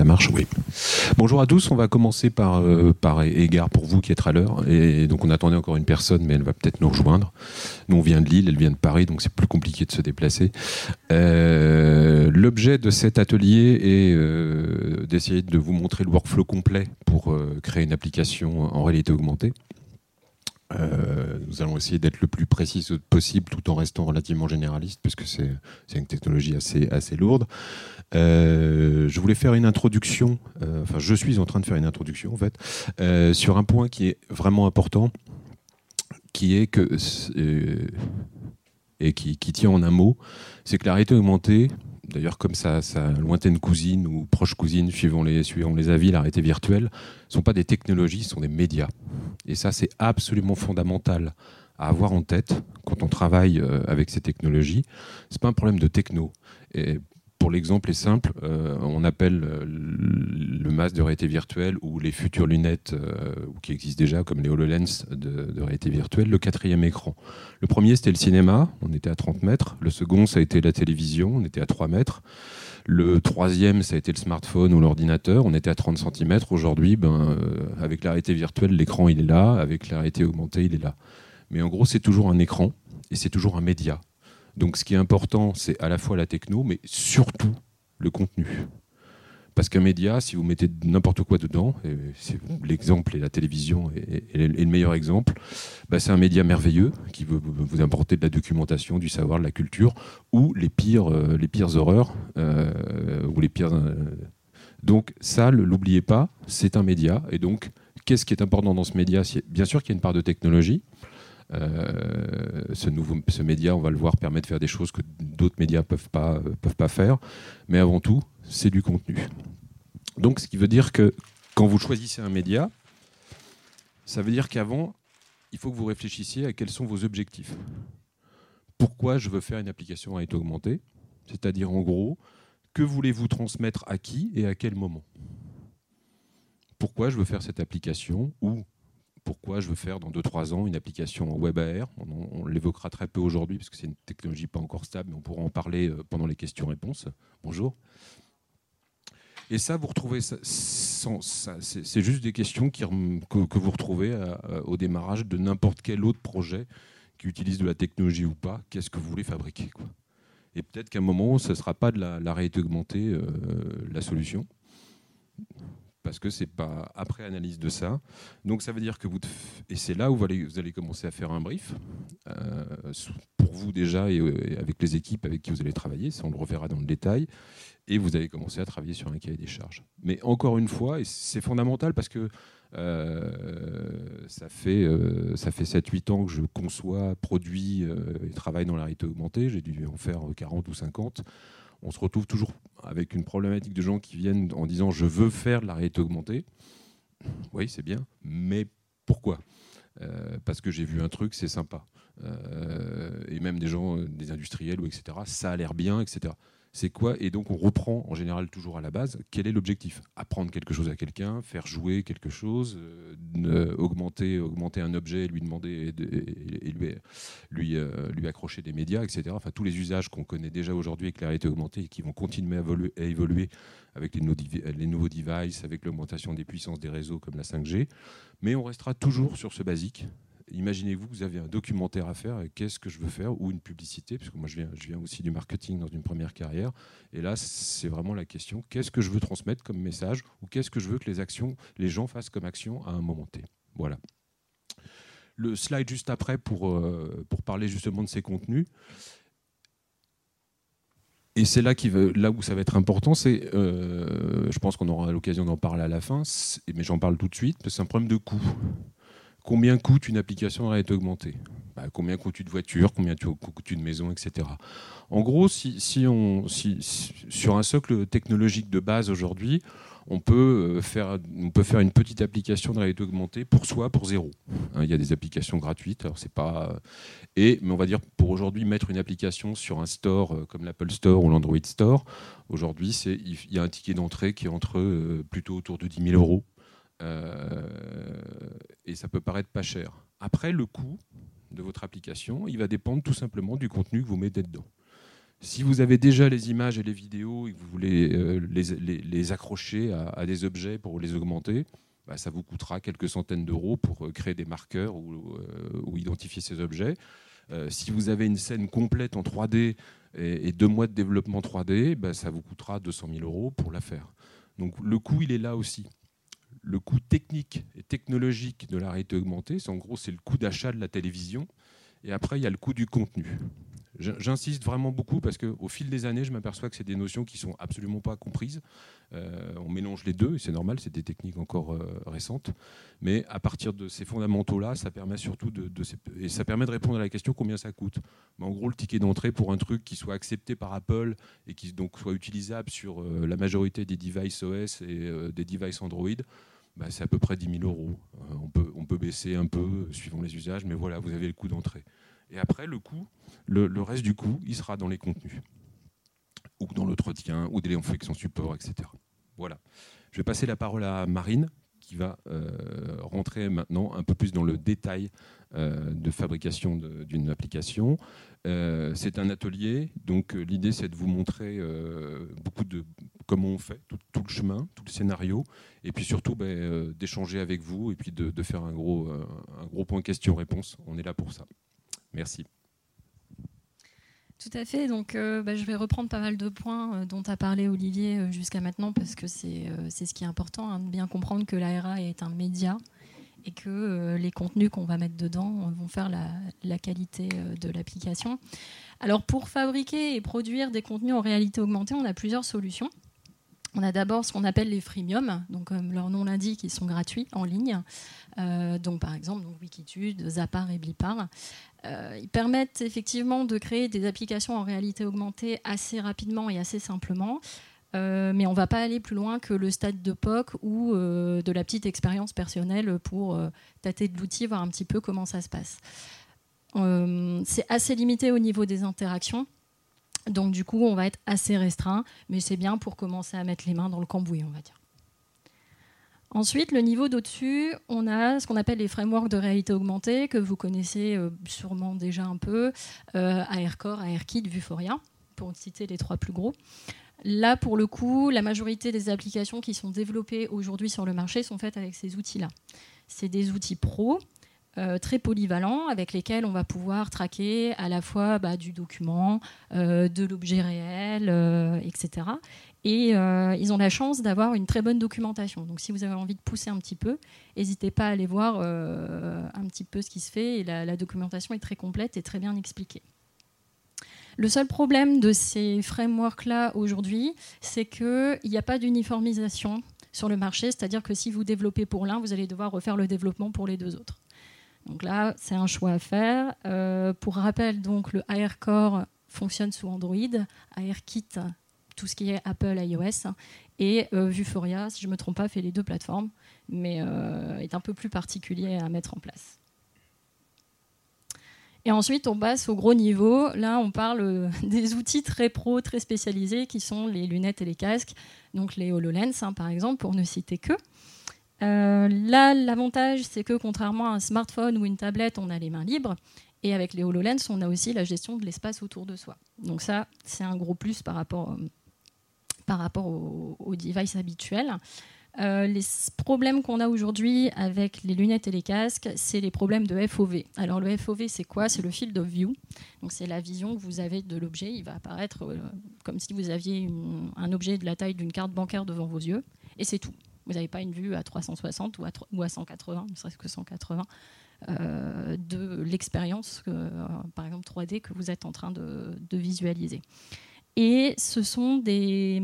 Ça marche, oui. Bonjour à tous, on va commencer par, euh, par égard pour vous qui êtes à l'heure. Et donc on attendait encore une personne, mais elle va peut-être nous rejoindre. Nous on vient de Lille, elle vient de Paris, donc c'est plus compliqué de se déplacer. Euh, l'objet de cet atelier est euh, d'essayer de vous montrer le workflow complet pour créer une application en réalité augmentée. Nous allons essayer d'être le plus précis possible tout en restant relativement généraliste puisque c'est une technologie assez, assez lourde. Euh, je voulais faire une introduction, euh, enfin je suis en train de faire une introduction en fait, sur un point qui est vraiment important, qui est que, et qui, tient en un mot, c'est que la réalité augmentée, D'ailleurs, comme sa, lointaine cousine ou proche cousine, suivant les, suivant les avis, la réalité virtuelle, ne sont pas des technologies, ce sont des médias. Et ça, c'est absolument fondamental à avoir en tête quand on travaille euh, avec ces technologies. Ce n'est pas un problème de techno. Pour l'exemple est simple, euh, on appelle euh, le masque de réalité virtuelle ou les futures lunettes euh, qui existent déjà, comme les HoloLens de, réalité virtuelle, le quatrième écran. Le premier, c'était le cinéma, on était à 30 mètres. Le second, ça a été la télévision, on était à 3 mètres. Le troisième, ça a été le smartphone ou l'ordinateur, on était à 30 cm. Aujourd'hui, ben, avec la réalité virtuelle, l'écran, il est là. Avec la réalité augmentée, il est là. Mais en gros, c'est toujours un écran et c'est toujours un média. Donc ce qui est important, c'est à la fois la techno, mais surtout le contenu. Parce qu'un média, si vous mettez n'importe quoi dedans, l'exemple et la télévision est, le meilleur exemple, bah, c'est un média merveilleux qui veut vous apporter de la documentation, du savoir, de la culture, ou les pires, euh, les pires horreurs, euh, ou les pires. Euh, donc ça, l'oubliez pas, c'est un média. Et donc, qu'est-ce qui est important dans ce média? Bien sûr qu'il y a une part de technologie, euh, ce, nouveau, ce média, on va le voir, permet de faire des choses que d'autres médias ne peuvent pas, peuvent pas faire. Mais avant tout, c'est du contenu. Donc, ce qui veut dire que quand vous choisissez un média, ça veut dire qu'avant, il faut que vous réfléchissiez à quels sont vos objectifs. Pourquoi je veux faire une application à être augmentée? C'est-à-dire, en gros, que voulez-vous transmettre à qui et à quel moment? Pourquoi je veux faire cette application Ou pourquoi je veux faire dans 2-3 ans une application web AR. On, l'évoquera très peu aujourd'hui parce que c'est une technologie pas encore stable, mais on pourra en parler euh, pendant les questions-réponses. Bonjour. Et ça, vous retrouvez, ça, c'est juste des questions que, vous retrouvez au démarrage de n'importe quel autre projet qui utilise de la technologie ou pas. Qu'est-ce que vous voulez fabriquer. Et peut-être qu'à un moment, ce ne sera pas de la, la réalité augmentée euh, la solution parce que c'est pas après analyse de ça. Donc ça veut dire que vous et c'est là où vous allez, commencer à faire un brief euh, pour vous déjà et, avec les équipes avec qui vous allez travailler. Ça on le reverra dans le détail. Et vous allez commencer à travailler sur un cahier des charges. Mais encore une fois, et c'est fondamental parce que euh, ça fait, euh, ça fait 7-8 ans que je conçois, produis et travaille dans la réalité augmentée. J'ai dû en faire 40 ou 50 on se retrouve toujours avec une problématique de gens qui viennent en disant je veux faire de la réalité augmentée. Oui, c'est bien, mais pourquoi? Euh, Parce que j'ai vu un truc, c'est sympa. Euh, et même des gens, euh, des industriels ou etc. Ça a l'air bien, etc c'est quoi Et donc on reprend en général toujours à la base, quel est l'objectif? Apprendre quelque chose à quelqu'un, faire jouer quelque chose, euh, augmenter, augmenter un objet, lui demander et, lui, lui, euh, lui, accrocher des médias, etc. Enfin tous les usages qu'on connaît déjà aujourd'hui avec la réalité augmentée et qui vont continuer à évoluer, avec les, les nouveaux devices, avec l'augmentation des puissances des réseaux comme la 5G. Mais on restera toujours sur ce basique, imaginez-vous que vous avez un documentaire à faire, qu'est-ce que je veux faire, ou une publicité, parce que moi je viens, aussi du marketing dans une première carrière, et là c'est vraiment la question, qu'est-ce que je veux transmettre comme message, ou qu'est-ce que je veux que les actions, les gens fassent comme action à un moment T. Voilà. Le slide juste après pour, euh, parler justement de ces contenus. Et c'est là, là où ça va être important, c'est, euh, je pense qu'on aura l'occasion d'en parler à la fin, mais j'en parle tout de suite, parce c'est un problème de coût. Combien coûte une application à réalité augmentée bah, Combien coûte une voiture Combien coûte une maison, etc. En gros, si, on, sur un socle technologique de base aujourd'hui, on peut, euh, faire, on peut faire une petite application de réalité augmentée pour soi, pour zéro. Hein, il y a des applications gratuites, alors c'est pas. Et, mais on va dire pour aujourd'hui mettre une application sur un store euh, comme l'Apple Store ou l'Android Store, aujourd'hui il y a un ticket d'entrée qui est entre euh, plutôt autour de 10 000 euros euh, et ça peut paraître pas cher. Après, le coût de votre application, il va dépendre tout simplement du contenu que vous mettez dedans. Si vous avez déjà les images et les vidéos et que vous voulez euh, les, accrocher à, des objets pour les augmenter, bah, ça vous coûtera quelques centaines d'euros pour euh, créer des marqueurs ou, ou identifier ces objets. si vous avez une scène complète en 3D et, deux mois de développement 3D, bah, ça vous coûtera 200 000 euros pour la faire. Donc le coût, il est là aussi le coût technique et technologique de la réalité augmentée, en gros c'est le coût d'achat de la télévision, et après il y a le coût du contenu. J'insiste vraiment beaucoup parce qu'au fil des années, je m'aperçois que c'est des notions qui sont absolument pas comprises. Euh, on mélange les deux, et c'est normal, c'est des techniques encore euh, récentes. Mais à partir de ces fondamentaux-là, ça permet surtout de, et ça permet de répondre à la question combien ça coûte. Mais en gros, le ticket d'entrée pour un truc qui soit accepté par Apple et qui donc soit utilisable sur euh, la majorité des devices OS et des devices Android, bah, c'est à peu près 10 000 euros. on, peut, on peut baisser un peu suivant les usages, mais voilà, vous avez le coût d'entrée. Et après, le coût, le, reste du coût, il sera dans les contenus, ou dans l'entretien, ou des son support, etc. Voilà. Je vais passer la parole à Marine, qui va euh, rentrer maintenant un peu plus dans le détail euh, de fabrication d'une application. Euh, c'est un atelier, donc l'idée c'est de vous montrer beaucoup de comment on fait, tout, le chemin, tout le scénario, et puis surtout ben, d'échanger avec vous et puis de, de faire un gros, un gros point question-réponse. On est là pour ça. Merci. Tout à fait. Donc, euh, bah, je vais reprendre pas mal de points euh, dont a parlé Olivier euh, jusqu'à maintenant, parce que c'est ce qui est important, hein, de bien comprendre que l'ARA est un média et que les contenus qu'on va mettre dedans vont faire la, la qualité de l'application. Alors, pour fabriquer et produire des contenus en réalité augmentée, on a plusieurs solutions. On a d'abord ce qu'on appelle les freemium, donc comme leur nom l'indique, ils sont gratuits en ligne. Euh, donc par exemple Wikitude, Zapar et Blipar. Euh, ils permettent effectivement de créer des applications en réalité augmentée assez rapidement et assez simplement. Euh, mais on ne va pas aller plus loin que le stade de POC ou de la petite expérience personnelle pour tâter de l'outil, voir un petit peu comment ça se passe. c'est assez limité au niveau des interactions. Donc du coup, on va être assez restreint, mais c'est bien pour commencer à mettre les mains dans le cambouis, on va dire. Ensuite, le niveau d'au-dessus, on a ce qu'on appelle les frameworks de réalité augmentée, que vous connaissez euh, sûrement déjà un peu, euh, AirKit, Vuforia, pour citer les trois plus gros. Là, pour le coup, la majorité des applications qui sont développées aujourd'hui sur le marché sont faites avec ces outils-là. C'est des outils pro euh, très polyvalents avec lesquels on va pouvoir traquer à la fois bah, du document, euh, de l'objet réel, euh, etc. Et ils ont la chance d'avoir une très bonne documentation. Donc si vous avez envie de pousser un petit peu, n'hésitez pas à aller voir un petit peu ce qui se fait. Et la, la, documentation est très complète et très bien expliquée. Le seul problème de ces frameworks-là aujourd'hui, c'est qu'il n'y a pas d'uniformisation sur le marché, c'est-à-dire que si vous développez pour l'un, vous allez devoir refaire le développement pour les deux autres. Donc là, c'est un choix à faire. Euh, pour rappel, donc le AirCore fonctionne sous Android, AirKit, tout ce qui est Apple iOS, et euh, Vuforia, si je ne me trompe pas, fait les deux plateformes, mais euh, est un peu plus particulier à mettre en place. Et ensuite, on passe au gros niveau. Là, on parle des outils très pro, très spécialisés, qui sont les lunettes et les casques, donc les HoloLens, hein, par exemple, pour ne citer que. Euh, là, l'avantage, c'est que contrairement à un smartphone ou une tablette, on a les mains libres. Et avec les HoloLens, on a aussi la gestion de l'espace autour de soi. Donc ça, c'est un gros plus par rapport, euh, aux au devices habituels. Euh, les problèmes qu'on a aujourd'hui avec les lunettes et les casques, c'est les problèmes de FOV. Alors le FOV, c'est quoi? C'est le field of view. Donc c'est la vision que vous avez de l'objet. Il va apparaître comme si vous aviez un objet de la taille d'une carte bancaire devant vos yeux, et c'est tout. Vous n'avez pas une vue à 360 ou à, ou à 180, ne serait-ce que 180, euh, de l'expérience, euh, par exemple 3D, que vous êtes en train de, visualiser. Et ce sont des,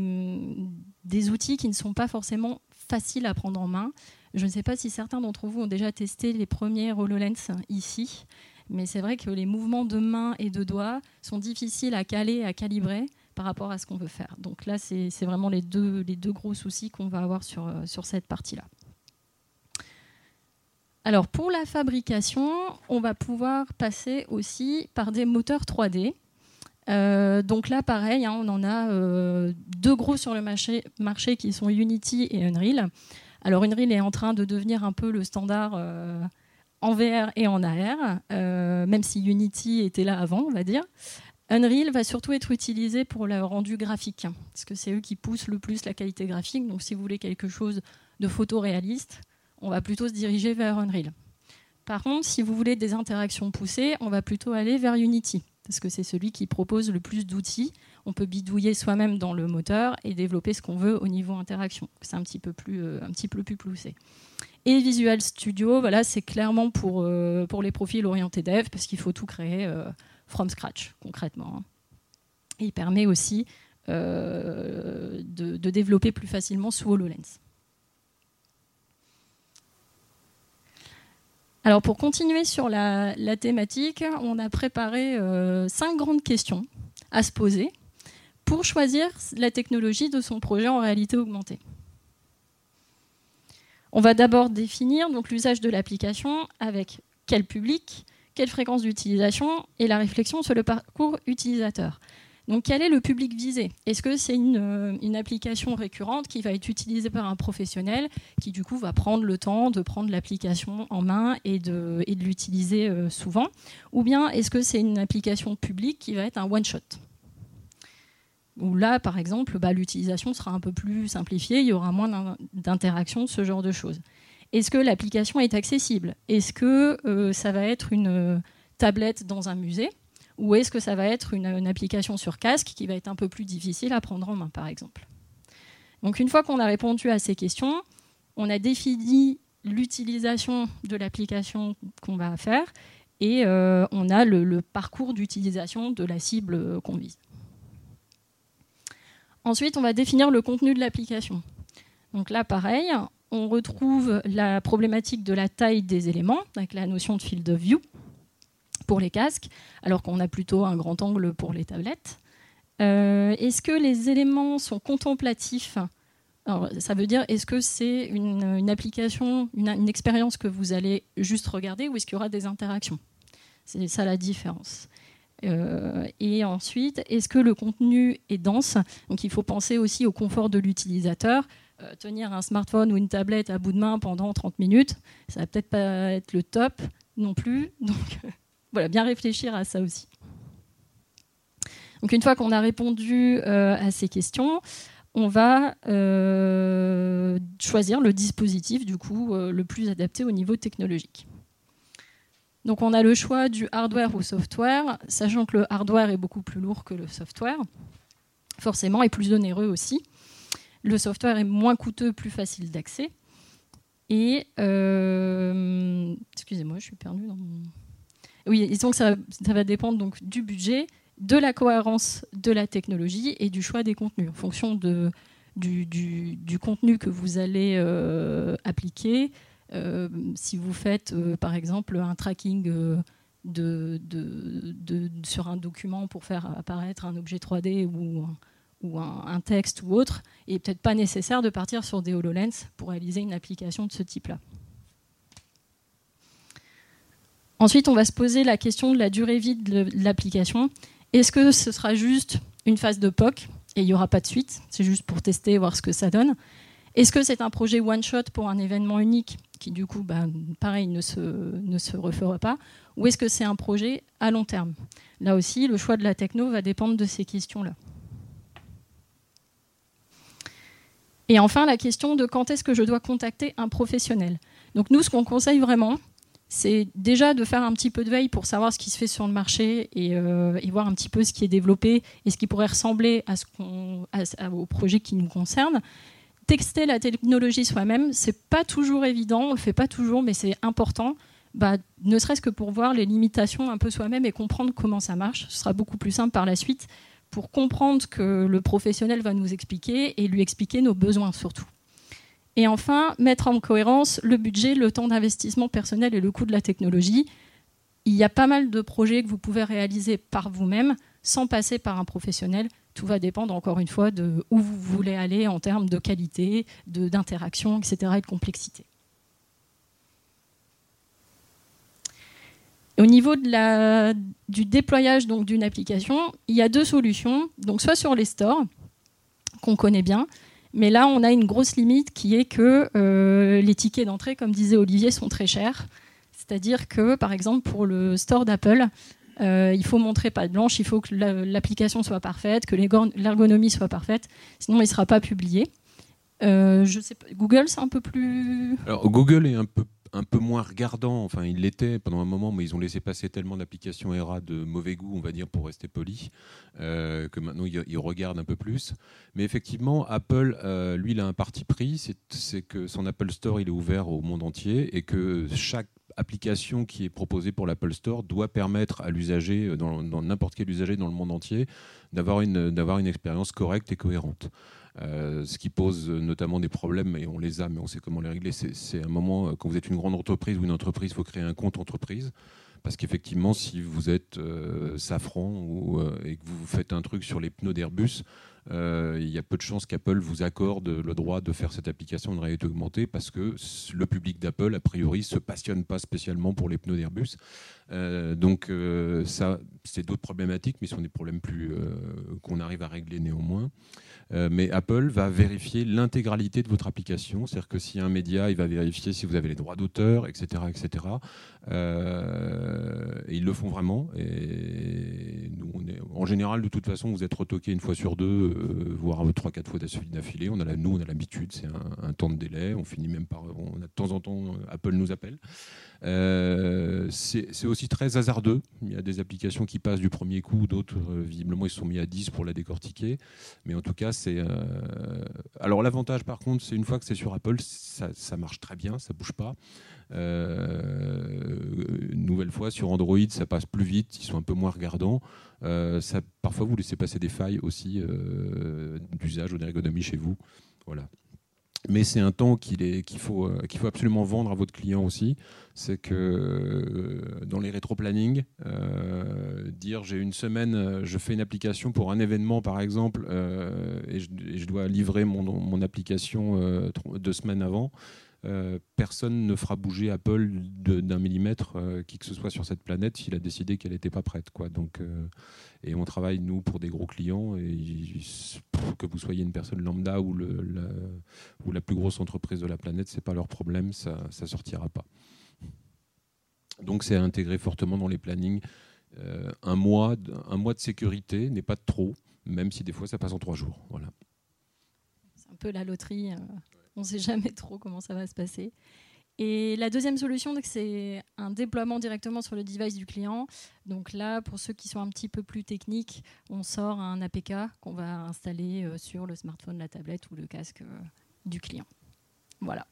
des, outils qui ne sont pas forcément faciles à prendre en main. Je ne sais pas si certains d'entre vous ont déjà testé les premiers HoloLens ici, mais c'est vrai que les mouvements de main et de doigts sont difficiles à caler, à calibrer par rapport à ce qu'on veut faire. Donc là, c'est vraiment les deux, gros soucis qu'on va avoir sur, euh, sur cette partie-là. Alors pour la fabrication, on va pouvoir passer aussi par des moteurs 3D. Euh, donc là, pareil, hein, on en a euh, deux gros sur le marché, marché, qui sont Unity et Unreal. Alors Unreal est en train de devenir un peu le standard en VR et en AR, même si Unity était là avant, on va dire. Unreal va surtout être utilisé pour le rendu graphique, parce que c'est eux qui poussent le plus la qualité graphique. Donc si vous voulez quelque chose de photoréaliste, on va plutôt se diriger vers Unreal. Par contre, si vous voulez des interactions poussées, on va plutôt aller vers Unity, parce que c'est celui qui propose le plus d'outils. On peut bidouiller soi-même dans le moteur et développer ce qu'on veut au niveau interaction. C'est un petit peu plus, euh, un peu plus poussé. Et Visual Studio, voilà, c'est clairement pour, euh, les profils orientés dev, parce qu'il faut tout créer euh, from scratch, concrètement. il permet aussi de, de développer plus facilement sous HoloLens. Alors pour continuer sur la, thématique, on a préparé euh, cinq grandes questions à se poser pour choisir la technologie de son projet en réalité augmentée. On va d'abord définir l'usage de l'application avec quel public, quelle fréquence d'utilisation et la réflexion sur le parcours utilisateur. Donc quel est le public visé? Est-ce que c'est euh, une, application récurrente qui va être utilisée par un professionnel qui du coup va prendre le temps de prendre l'application en main et de, l'utiliser euh, souvent? Ou bien est-ce que c'est une application publique qui va être un one-shot? Où là, par exemple, bah, l'utilisation sera un peu plus simplifiée, il y aura moins d'interactions, ce genre de choses. Est-ce que l'application est accessible? Est-ce que euh, ça va être une tablette dans un musée? Ou est-ce que ça va être une, application sur casque qui va être un peu plus difficile à prendre en main, par exemple? Donc une fois qu'on a répondu à ces questions, on a défini l'utilisation de l'application qu'on va faire et euh, on a le, parcours d'utilisation de la cible qu'on vise. Ensuite, on va définir le contenu de l'application. Donc là, pareil, on retrouve la problématique de la taille des éléments, avec la notion de field of view pour les casques, alors qu'on a plutôt un grand angle pour les tablettes. Euh, est-ce que les éléments sont contemplatifs? Ça veut dire, est-ce que c'est une, application, une, expérience que vous allez juste regarder ou est-ce qu'il y aura des interactions? C'est ça la différence. Euh, et ensuite, est-ce que le contenu est dense? Donc il faut penser aussi au confort de l'utilisateur. Euh, tenir un smartphone ou une tablette à bout de main pendant 30 minutes, ça va peut-être pas être le top non plus. Donc voilà, bien réfléchir à ça aussi. Donc une fois qu'on a répondu euh, à ces questions, on va euh, choisir le dispositif du coup euh, le plus adapté au niveau technologique. Donc on a le choix du hardware ou software, sachant que le hardware est beaucoup plus lourd que le software, forcément, et plus onéreux aussi. Le software est moins coûteux, plus facile d'accès. Et excusez-moi, je suis perdue dans mon oui, disons que ça, va dépendre donc du budget, de la cohérence de la technologie et du choix des contenus. En fonction du, contenu que vous allez euh, appliquer, euh, si vous faites euh, par exemple un tracking sur un document pour faire apparaître un objet 3D ou, ou un, texte ou autre, il n'est peut-être pas nécessaire de partir sur des HoloLens pour réaliser une application de ce type-là. Ensuite, on va se poser la question de la durée vie de l'application. Est-ce que ce sera juste une phase de POC et il n'y aura pas de suite? C'est juste pour tester, et voir ce que ça donne. Est-ce que c'est un projet one-shot pour un événement unique qui, du coup, bah, pareil, ne se, ne se refera pas? Ou est-ce que c'est un projet à long terme? Là aussi, le choix de la techno va dépendre de ces questions-là. Et enfin, la question de quand est-ce que je dois contacter un professionnel. Donc nous, ce qu'on conseille vraiment, c'est déjà de faire un petit peu de veille pour savoir ce qui se fait sur le marché et, euh, voir un petit peu ce qui est développé et ce qui pourrait ressembler à ce au projet qui nous concerne. Texter la technologie soi-même, c'est pas toujours évident, on le fait pas toujours, mais c'est important. Bah, ne serait-ce que pour voir les limitations un peu soi-même et comprendre comment ça marche. Ce sera beaucoup plus simple par la suite pour comprendre ce que le professionnel va nous expliquer et lui expliquer nos besoins surtout. Et enfin, mettre en cohérence le budget, le temps d'investissement personnel et le coût de la technologie. Il y a pas mal de projets que vous pouvez réaliser par vous-même sans passer par un professionnel. Tout va dépendre encore une fois de où vous voulez aller en termes de qualité, d'interaction, etc. et de complexité. Au niveau du déployage d'une application, il y a deux solutions. Donc soit sur les stores, qu'on connaît bien, mais là, on a une grosse limite qui est que euh, les tickets d'entrée, comme disait Olivier, sont très chers. C'est-à-dire que, par exemple, pour le store d'Apple, il faut montrer pas de blanche, il faut que l'application soit parfaite, que l'ergonomie soit parfaite, sinon il ne sera pas publié. je sais pas, Google, c'est un peu plus. Alors, Google est un peu un peu moins regardant, enfin il l'était pendant un moment, mais ils ont laissé passer tellement d'applications ERA de mauvais goût, on va dire, pour rester poli, euh, que maintenant ils, regardent un peu plus. Mais effectivement, Apple, euh, lui, il a un parti pris, c'est que son Apple Store, il est ouvert au monde entier et que chaque application qui est proposée pour l'Apple Store doit permettre à l'usager, euh, dans n'importe quel usager dans le monde entier, d'avoir une, une expérience correcte et cohérente. Euh, ce qui pose notamment des problèmes, et on les a, mais on sait comment les régler. C'est un moment, euh, quand vous êtes une grande entreprise ou une entreprise, il faut créer un compte entreprise. Parce qu'effectivement, si vous êtes euh, Safran ou, et que vous faites un truc sur les pneus d'Airbus, il y a peu de chances qu'Apple vous accorde le droit de faire cette application de réalité augmentée parce que le public d'Apple, a priori, se passionne pas spécialement pour les pneus d'Airbus. donc ça, c'est d'autres problématiques, mais ce sont des problèmes plus qu'on arrive à régler néanmoins. Euh, mais Apple va vérifier l'intégralité de votre application. C'est-à-dire que a un média, il va vérifier si vous avez les droits d'auteur, etc. etc. Euh, et ils le font vraiment. Et nous, en général, de toute façon, vous êtes retoqué une fois sur deux, euh, voire trois, quatre fois d'affilée. On a nous, on a l'habitude, c'est un, temps de délai. On finit même par. On a de temps en temps, Apple nous appelle. Euh, c'est aussi très hasardeux. Il y a des applications qui passent du premier coup, d'autres, euh, visiblement, ils sont mis à 10 pour la décortiquer. Mais en tout cas, c'est. Euh, alors, l'avantage, par contre, c'est une fois que c'est sur Apple, ça, marche très bien, ça bouge pas. Une nouvelle fois, sur Android, ça passe plus vite, ils sont un peu moins regardants. ça, parfois, vous laissez passer des failles aussi d'usage ou d'ergonomie chez vous. Voilà mais c'est un temps qu'il faut, absolument vendre à votre client aussi c'est que euh, dans les rétro-planning, euh, dire j'ai une semaine, euh, je fais une application pour un événement par exemple, et je, dois livrer mon application deux semaines avant, personne ne fera bouger Apple d'un millimètre qui que ce soit sur cette planète s'il a décidé qu'elle n'était pas prête. Quoi. Donc, et on travaille, nous, pour des gros clients, et que vous soyez une personne lambda ou, la, plus grosse entreprise de la planète, ce n'est pas leur problème, ça ne sortira pas. Donc c'est à intégrer fortement dans les plannings. Euh, un, mois, un mois de sécurité n'est pas trop, même si des fois ça passe en trois jours. Voilà. C'est un peu la loterie. Euh, on ne sait jamais trop comment ça va se passer. Et la deuxième solution, c'est un déploiement directement sur le device du client. Donc là, pour ceux qui sont un petit peu plus techniques, on sort un APK qu'on va installer euh, sur le smartphone, la tablette ou le casque du client. Voilà.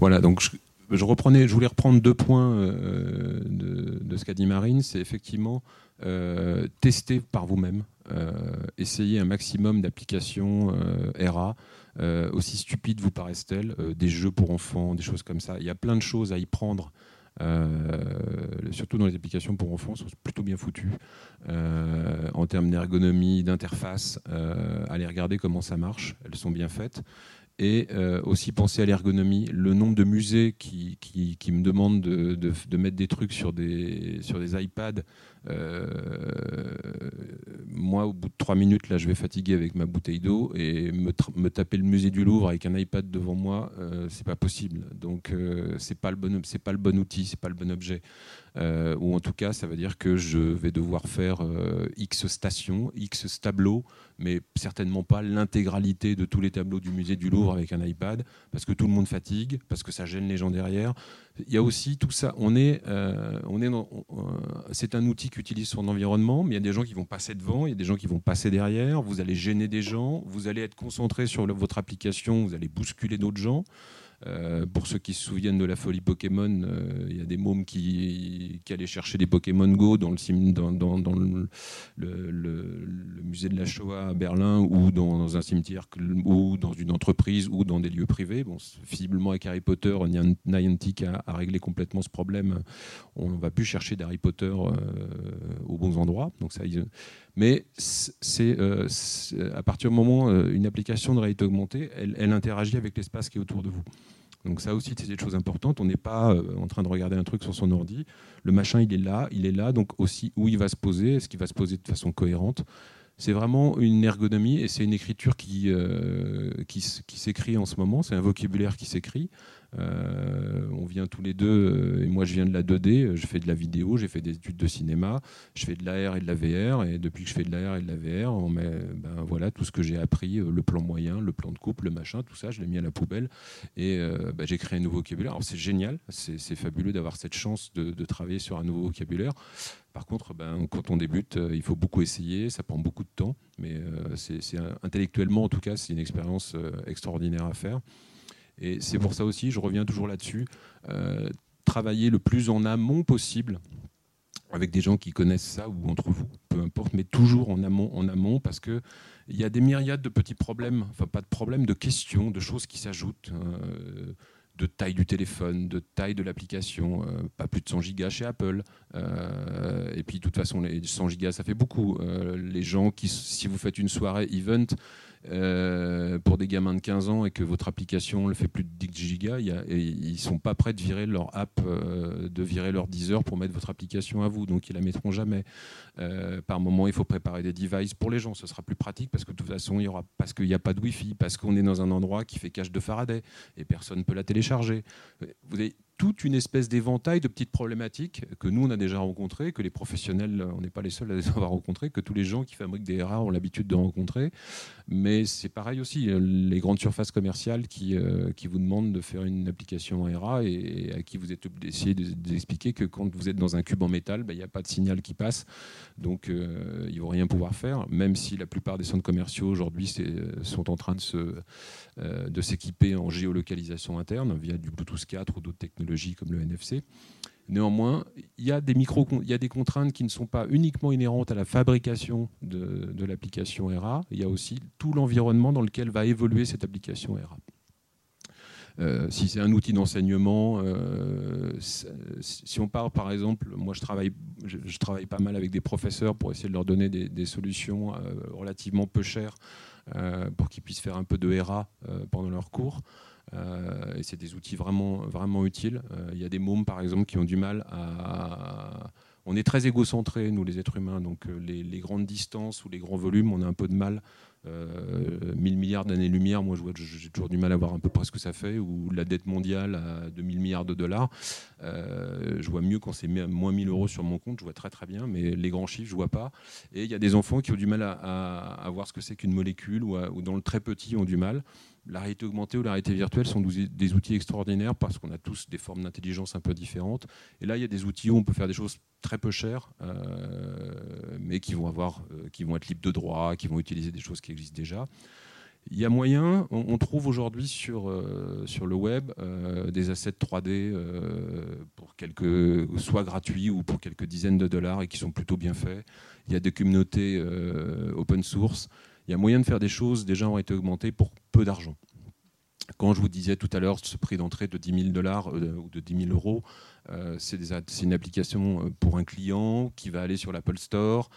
Voilà, donc je, voulais reprendre deux points euh, de, ce qu'a dit Marine, c'est effectivement euh, tester par vous-même, euh, essayer un maximum d'applications RA, aussi stupides vous paraissent-elles, des jeux pour enfants, des choses comme ça. Il y a plein de choses à y prendre. surtout dans les applications pour enfants, sont plutôt bien foutues en termes d'ergonomie, d'interface. allez regarder comment ça marche, elles sont bien faites et euh, aussi penser à l'ergonomie. Le nombre de musées qui, me demandent de, mettre des trucs sur des, iPads, euh, moi, au bout de trois minutes, là, je vais fatiguer avec ma bouteille d'eau et me, me, taper le musée du Louvre avec un iPad devant moi, euh, c'est pas possible. Donc, c'est pas le bon, c'est pas le bon outil, c'est pas le bon objet. ou en tout cas, ça veut dire que je vais devoir faire X stations, X tableaux mais certainement pas l'intégralité de tous les tableaux du musée du Louvre avec un iPad, parce que tout le monde fatigue, parce que ça gêne les gens derrière. Il y a aussi tout ça. On est, euh, on est euh, c'est un outil qui son environnement, mais il y a des gens qui vont passer devant, il y a des gens qui vont passer derrière. Vous allez gêner des gens, vous allez être concentré sur votre application, vous allez bousculer d'autres gens. Euh, pour ceux qui se souviennent de la folie Pokémon, euh, il y a des mômes qui, allaient chercher des Pokémon Go dans le, musée de la Shoah à Berlin ou dans, un cimetière ou dans une entreprise ou dans des lieux privés. Bon, visiblement, avec Harry Potter, Niantic a, réglé complètement ce problème. On ne va plus chercher d'Harry Potter euh, aux bons endroits. Donc ça, mais c'est à partir du moment où une application de réalité augmentée, elle interagit avec l'espace qui est autour de vous. Donc ça aussi, c'est des choses importantes. On n'est pas euh, en train de regarder un truc sur son ordi. Le machin, il est là, il est là. Donc aussi, où il va se poser, est-ce qu'il va se poser de façon cohérente? C'est vraiment une ergonomie et c'est une écriture qui, qui s'écrit en ce moment, c'est un vocabulaire qui s'écrit. Euh, on vient tous les deux, euh, et moi je viens de la 2D, je fais de la vidéo, j'ai fait des études de cinéma, je fais de l'AR et de la VR, et depuis que je fais de l'AR et de la VR, ben, voilà, tout ce que j'ai appris, euh, le plan moyen, le plan de coupe, le machin, tout ça, je l'ai mis à la poubelle, et ben, j'ai créé un nouveau vocabulaire. Alors c'est génial, c'est fabuleux d'avoir cette chance de, travailler sur un nouveau vocabulaire. Par contre, ben, quand on débute, il faut beaucoup essayer, ça prend beaucoup de temps, mais c'est intellectuellement, en tout cas, c'est une expérience extraordinaire à faire. Et c'est pour ça aussi, je reviens toujours là-dessus, euh, travailler le plus en amont possible avec des gens qui connaissent ça ou entre vous, peu importe, mais toujours en amont, en amont parce qu'il y a des myriades de petits problèmes, enfin pas de problèmes, de questions, de choses qui s'ajoutent. Euh, de taille du téléphone, de taille de l'application, euh, pas plus de 100 gigas chez Apple. et puis de toute façon, les 100 gigas, ça fait beaucoup. les gens qui, si vous faites une soirée event, euh, pour des gamins de 15 ans et que votre application le fait plus de 10 gigas, ils sont pas prêts de virer leur app, euh, de virer leur 10 heures pour mettre votre application à vous, donc ils la mettront jamais. Euh, par moment, il faut préparer des devices pour les gens, ce sera plus pratique parce que de toute façon, il y aura parce qu'il n'y a pas de Wi-Fi, parce qu'on est dans un endroit qui fait cache de Faraday et personne ne peut la télécharger. Vous avez toute une espèce d'éventail de petites problématiques que nous, on a déjà rencontrées, que les professionnels, on n'est pas les seuls à les avoir rencontrées, que tous les gens qui fabriquent des RA ont l'habitude de rencontrer. Mais c'est pareil aussi, les grandes surfaces commerciales qui, euh, qui vous demandent de faire une application RA et, à qui vous êtes essayé d'expliquer que quand vous êtes dans un cube en métal, ben, il n'y a pas de signal qui passe. Donc, euh, ils ne vont rien pouvoir faire, même si la plupart des centres commerciaux aujourd'hui sont en train euh, de s'équiper en géolocalisation interne via du Bluetooth 4 ou d'autres technologies comme le NFC. Néanmoins, il y, a des contraintes qui ne sont pas uniquement inhérentes à la fabrication de, l'application ERA, il y a aussi tout l'environnement dans lequel va évoluer cette application ERA. Euh, si c'est un outil d'enseignement, euh, si on part par exemple, moi je travaille, je, travaille pas mal avec des professeurs pour essayer de leur donner des, solutions relativement peu chères euh, pour qu'ils puissent faire un peu de RA euh, pendant leur cours. Euh, et c'est des outils vraiment, vraiment utiles. Il y a des mômes, par exemple, qui ont du mal à... On est très égocentrés, nous les êtres humains, donc les, grandes distances ou les grands volumes, on a un peu de mal 1000 euh, milliards d'années-lumière, moi j'ai toujours du mal à voir un peu près ce que ça fait, ou la dette mondiale à 2000 milliards de dollars. Euh, je vois mieux quand c'est moins 1000 euros sur mon compte, je vois très très bien, mais les grands chiffres, je vois pas. Et il y a des enfants qui ont du mal à, voir ce que c'est qu'une molécule, ou, ou, dans le très petit ont du mal la réalité augmentée ou la réalité virtuelle sont des outils extraordinaires parce qu'on a tous des formes d'intelligence un peu différentes. Et là, il y a des outils où on peut faire des choses très peu chères, euh, mais qui vont, avoir, euh, qui vont être libres de droit, qui vont utiliser des choses qui existent déjà. Il y a moyen, on, trouve aujourd'hui sur, euh, sur le web des assets 3D pour quelques, soit gratuits ou pour quelques dizaines de dollars et qui sont plutôt bien faits. Il y a des communautés open source il y a moyen de faire des choses déjà ont été augmentées pour peu d'argent. Quand je vous disais tout à l'heure ce prix d'entrée de 10 000 dollars euh, ou de 10 000 euros, euh, c'est une application euh, pour un client qui va aller sur l'Apple Store,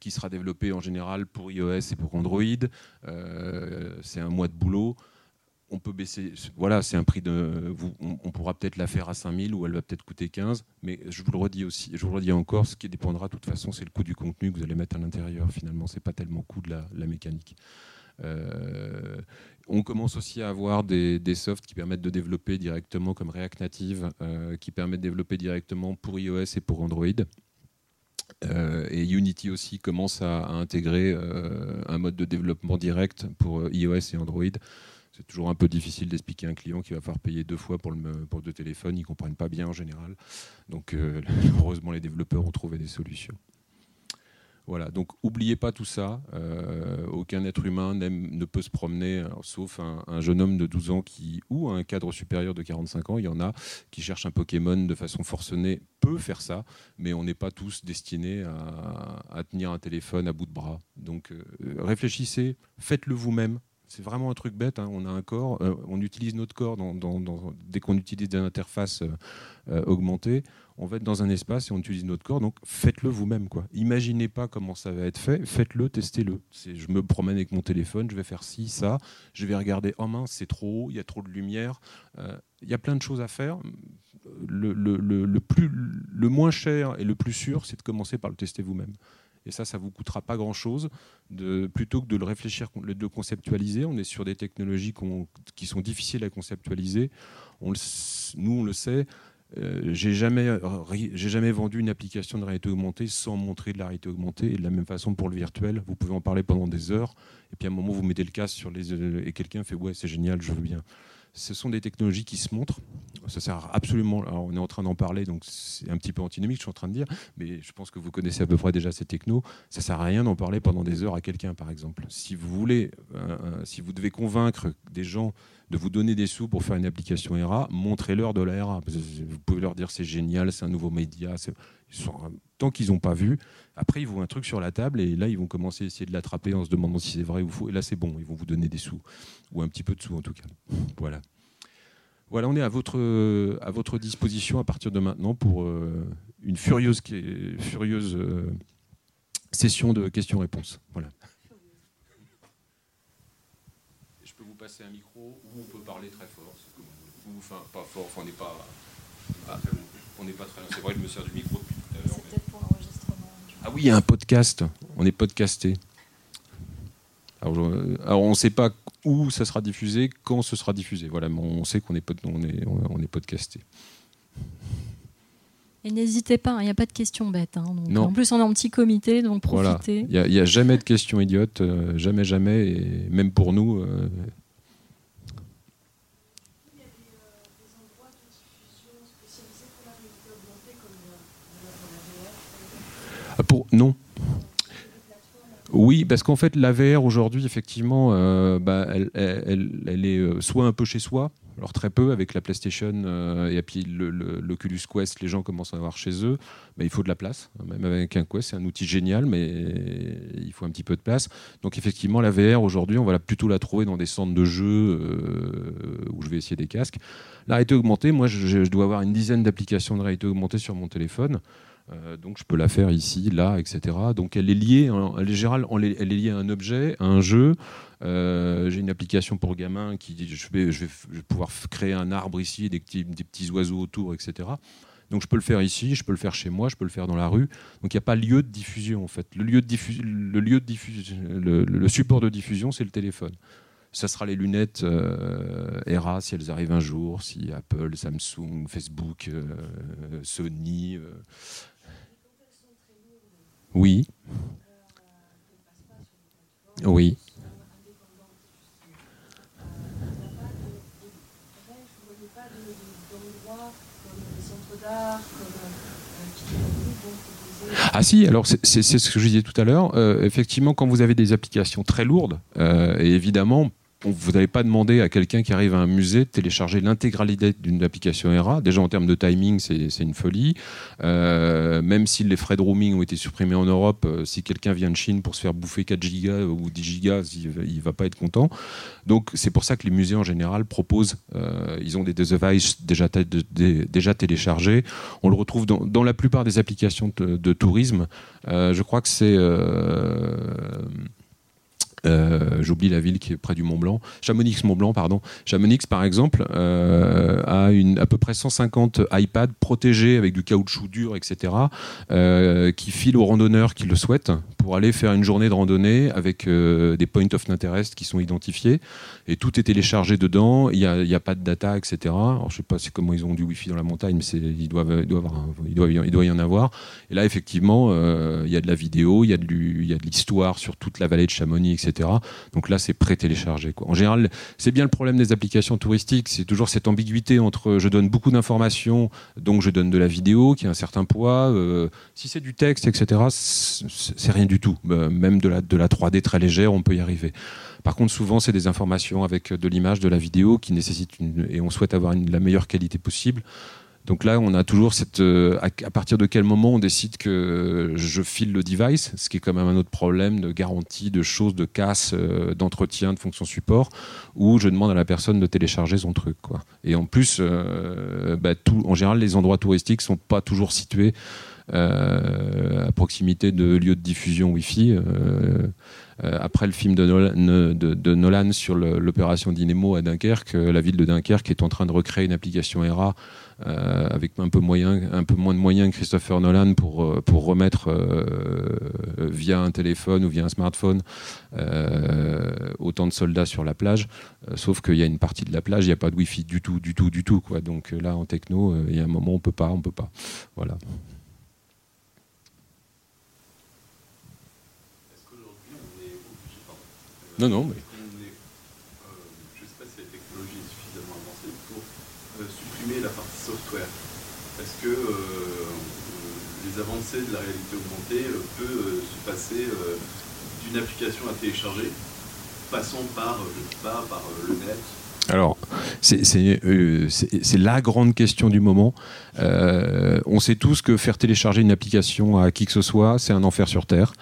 qui sera développée en général pour iOS et pour Android. c'est un mois de boulot on peut baisser. Voilà, c'est un prix de. on, pourra peut-être la faire à 5000 ou elle va peut-être coûter 15. Mais je vous le redis aussi, je vous le redis encore, ce qui dépendra de toute façon, c'est le coût du contenu que vous allez mettre à l'intérieur. Finalement, c'est pas tellement le coût de la, mécanique. Euh, on commence aussi à avoir des, softs qui permettent de développer directement comme React Native, euh, qui permettent de développer directement pour iOS et pour Android. Euh, et Unity aussi commence à intégrer un mode de développement direct pour iOS et Android c'est toujours un peu difficile d'expliquer à un client qu'il va falloir payer deux fois pour deux téléphones. Ils ne comprennent pas bien en général. Donc, euh, heureusement, les développeurs ont trouvé des solutions. Voilà, donc n'oubliez pas tout ça. Euh, aucun être humain ne peut se promener, sauf un, jeune homme de 12 ans qui, ou un cadre supérieur de 45 ans, il y en a, qui cherche un Pokémon de façon forcenée, peut faire ça, mais on n'est pas tous destinés à, tenir un téléphone à bout de bras. Donc euh, réfléchissez, faites-le vous-même, c'est vraiment un truc bête. Hein. On a un corps, euh, on utilise notre corps dès qu'on utilise des interfaces euh, euh, augmentées. On va être dans un espace et on utilise notre corps. Donc faites-le vous-même. Quoi. Imaginez pas comment ça va être fait. Faites-le, testez-le. Je me promène avec mon téléphone, je vais faire ci, ça. Je vais regarder. Oh mince, c'est trop haut, il y a trop de lumière. Il y a plein de choses à faire. Le, plus, le moins cher et le plus sûr, c'est de commencer par le tester vous-même. Et ça, ça vous coûtera pas grand-chose. Plutôt que de le réfléchir, de le conceptualiser, on est sur des technologies qui sont difficiles à conceptualiser. On nous, on le sait, euh, j'ai jamais, j'ai jamais vendu une application de réalité augmentée sans montrer de la réalité augmentée. Et de la même façon pour le virtuel, vous pouvez en parler pendant des heures. Et puis à un moment, vous mettez le casque sur les et quelqu'un fait ouais, c'est génial, je veux bien ce sont des technologies qui se montrent. Ça sert absolument. On est en train d'en parler, donc c'est un petit peu antinomique, je suis en train de dire, mais je pense que vous connaissez à peu près déjà ces technos. Ça sert à rien d'en parler pendant des heures à quelqu'un, par exemple. Si vous voulez, euh, euh, si vous devez convaincre des gens de vous donner des sous pour faire une application ERA, montrez-leur de la ERA. Vous pouvez leur dire c'est génial, c'est un nouveau média. Tant qu'ils n'ont pas vu, après ils vont un truc sur la table et là ils vont commencer à essayer de l'attraper en se demandant si c'est vrai ou faux. Et là c'est bon, ils vont vous donner des sous ou un petit peu de sous en tout cas. Voilà. Voilà, on est à votre, à votre disposition à partir de maintenant pour euh, une furieuse, furieuse euh, session de questions-réponses. Voilà. Je peux vous passer un micro ou on peut parler très fort. Enfin, pas fort, on n'est pas, on n'est pas très C'est vrai, je me sers du micro C'est peut-être pour l'enregistrement. Ah oui, il y a un podcast. On est podcasté. Alors, on ne sait pas où ça sera diffusé, quand ce sera diffusé. Voilà, mais on sait qu'on est, on est, on est podcasté. Et n'hésitez pas, il n'y a pas de questions bêtes. Hein, en plus, on est en petit comité, donc profitez. Il n'y a, jamais de questions idiotes, euh, jamais, jamais, et même pour nous. Euh, pour, non, oui, parce qu'en fait, la VR aujourd'hui, effectivement, euh, bah, elle, est euh, soit un peu chez soi, alors très peu avec la PlayStation euh, et puis l'Oculus Quest, les gens commencent à avoir chez eux. mais il faut de la place, même avec un Quest, c'est un outil génial, mais il faut un petit peu de place. Donc effectivement, la VR aujourd'hui, on va plutôt la trouver dans des centres de jeux où je vais essayer des casques. La réalité augmentée, moi, je dois avoir une dizaine d'applications de réalité augmentée sur mon téléphone. Euh, donc je peux la faire ici, là, etc. Donc elle est liée, elle est, elle est liée à un objet, à un jeu. Euh, j'ai une application pour gamins qui je vais, je vais, pouvoir créer un arbre ici, des petits, des petits oiseaux autour, etc. Donc je peux le faire ici, je peux le faire chez moi, je peux le faire dans la rue. Donc il n'y a pas lieu de diffusion en fait. Le lieu de diffusion, le lieu de diffusion, le, support de diffusion, c'est le téléphone. Ça sera les lunettes euh, ERA si elles arrivent un jour, si Apple, Samsung, Facebook, Sony, oui. Oui. Ah si, alors c'est ce que je disais tout à l'heure. Euh, effectivement, quand vous avez des applications très lourdes, euh, et évidemment, vous n'avez pas demandé à quelqu'un qui arrive à un musée de télécharger l'intégralité d'une application ERA. Déjà en termes de timing, c'est une folie. Euh, même si les frais de roaming ont été supprimés en Europe, euh, si quelqu'un vient de Chine pour se faire bouffer 4 gigas ou 10 gigas, il ne va pas être content. Donc c'est pour ça que les musées en général proposent, euh, ils ont des devices déjà, téléchargés. On le retrouve dans, la plupart des applications de tourisme. je crois que c'est euh, j'oublie la ville qui est près du Mont Blanc. Chamonix-Mont Blanc, pardon. Chamonix, par exemple, euh, a à peu près 150 iPads protégés avec du caoutchouc dur, etc., euh, qui filent aux randonneurs qui le souhaitent pour aller faire une journée de randonnée avec des points of interest qui sont identifiés. Et tout est téléchargé dedans. Il n'y a, pas de data, etc. Alors, je sais pas comment ils ont du Wi-Fi dans la montagne, mais ils doivent, il doit y en avoir. Et là, effectivement, il y a de la vidéo, il y a de l'histoire sur toute la vallée de Chamonix, etc. Donc là, c'est pré-téléchargé. En général, c'est bien le problème des applications touristiques, c'est toujours cette ambiguïté entre je donne beaucoup d'informations, donc je donne de la vidéo qui a un certain poids. Euh, si c'est du texte, etc., c'est rien du tout. Euh, même de la, de la 3D très légère, on peut y arriver. Par contre, souvent, c'est des informations avec de l'image, de la vidéo qui nécessitent et on souhaite avoir la meilleure qualité possible. Donc là, on a toujours cette. Euh, à, partir de quel moment on décide que je file le device, ce qui est quand même un autre problème de garantie, de choses, de casse, euh, d'entretien, de fonction support, où je demande à la personne de télécharger son truc. Et en plus, euh, bah, en général, les endroits touristiques sont pas toujours situés à proximité de lieux de diffusion Wi-Fi. après le film de Nolan, de, Nolan sur l'opération Dynamo à Dunkerque, la ville de Dunkerque est en train de recréer une application ERA euh, avec un peu, moyen, un peu moins de moyens que Christopher Nolan pour, euh, pour remettre euh, via un téléphone ou via un smartphone autant de soldats sur la plage. sauf qu'il y a une partie de la plage, il n'y a pas de Wi-Fi du tout, du tout, du tout. Quoi. Donc là, en techno, il y a un moment, on peut pas, on peut pas. Voilà. Non, non, mais... la partie software Est-ce que euh, les avancées de la réalité augmentée euh, peuvent euh, se passer d'une application à télécharger, passant par, par le net alors, c'est la grande question du moment. on sait tous que faire télécharger une application à qui que ce soit, c'est un enfer sur Terre,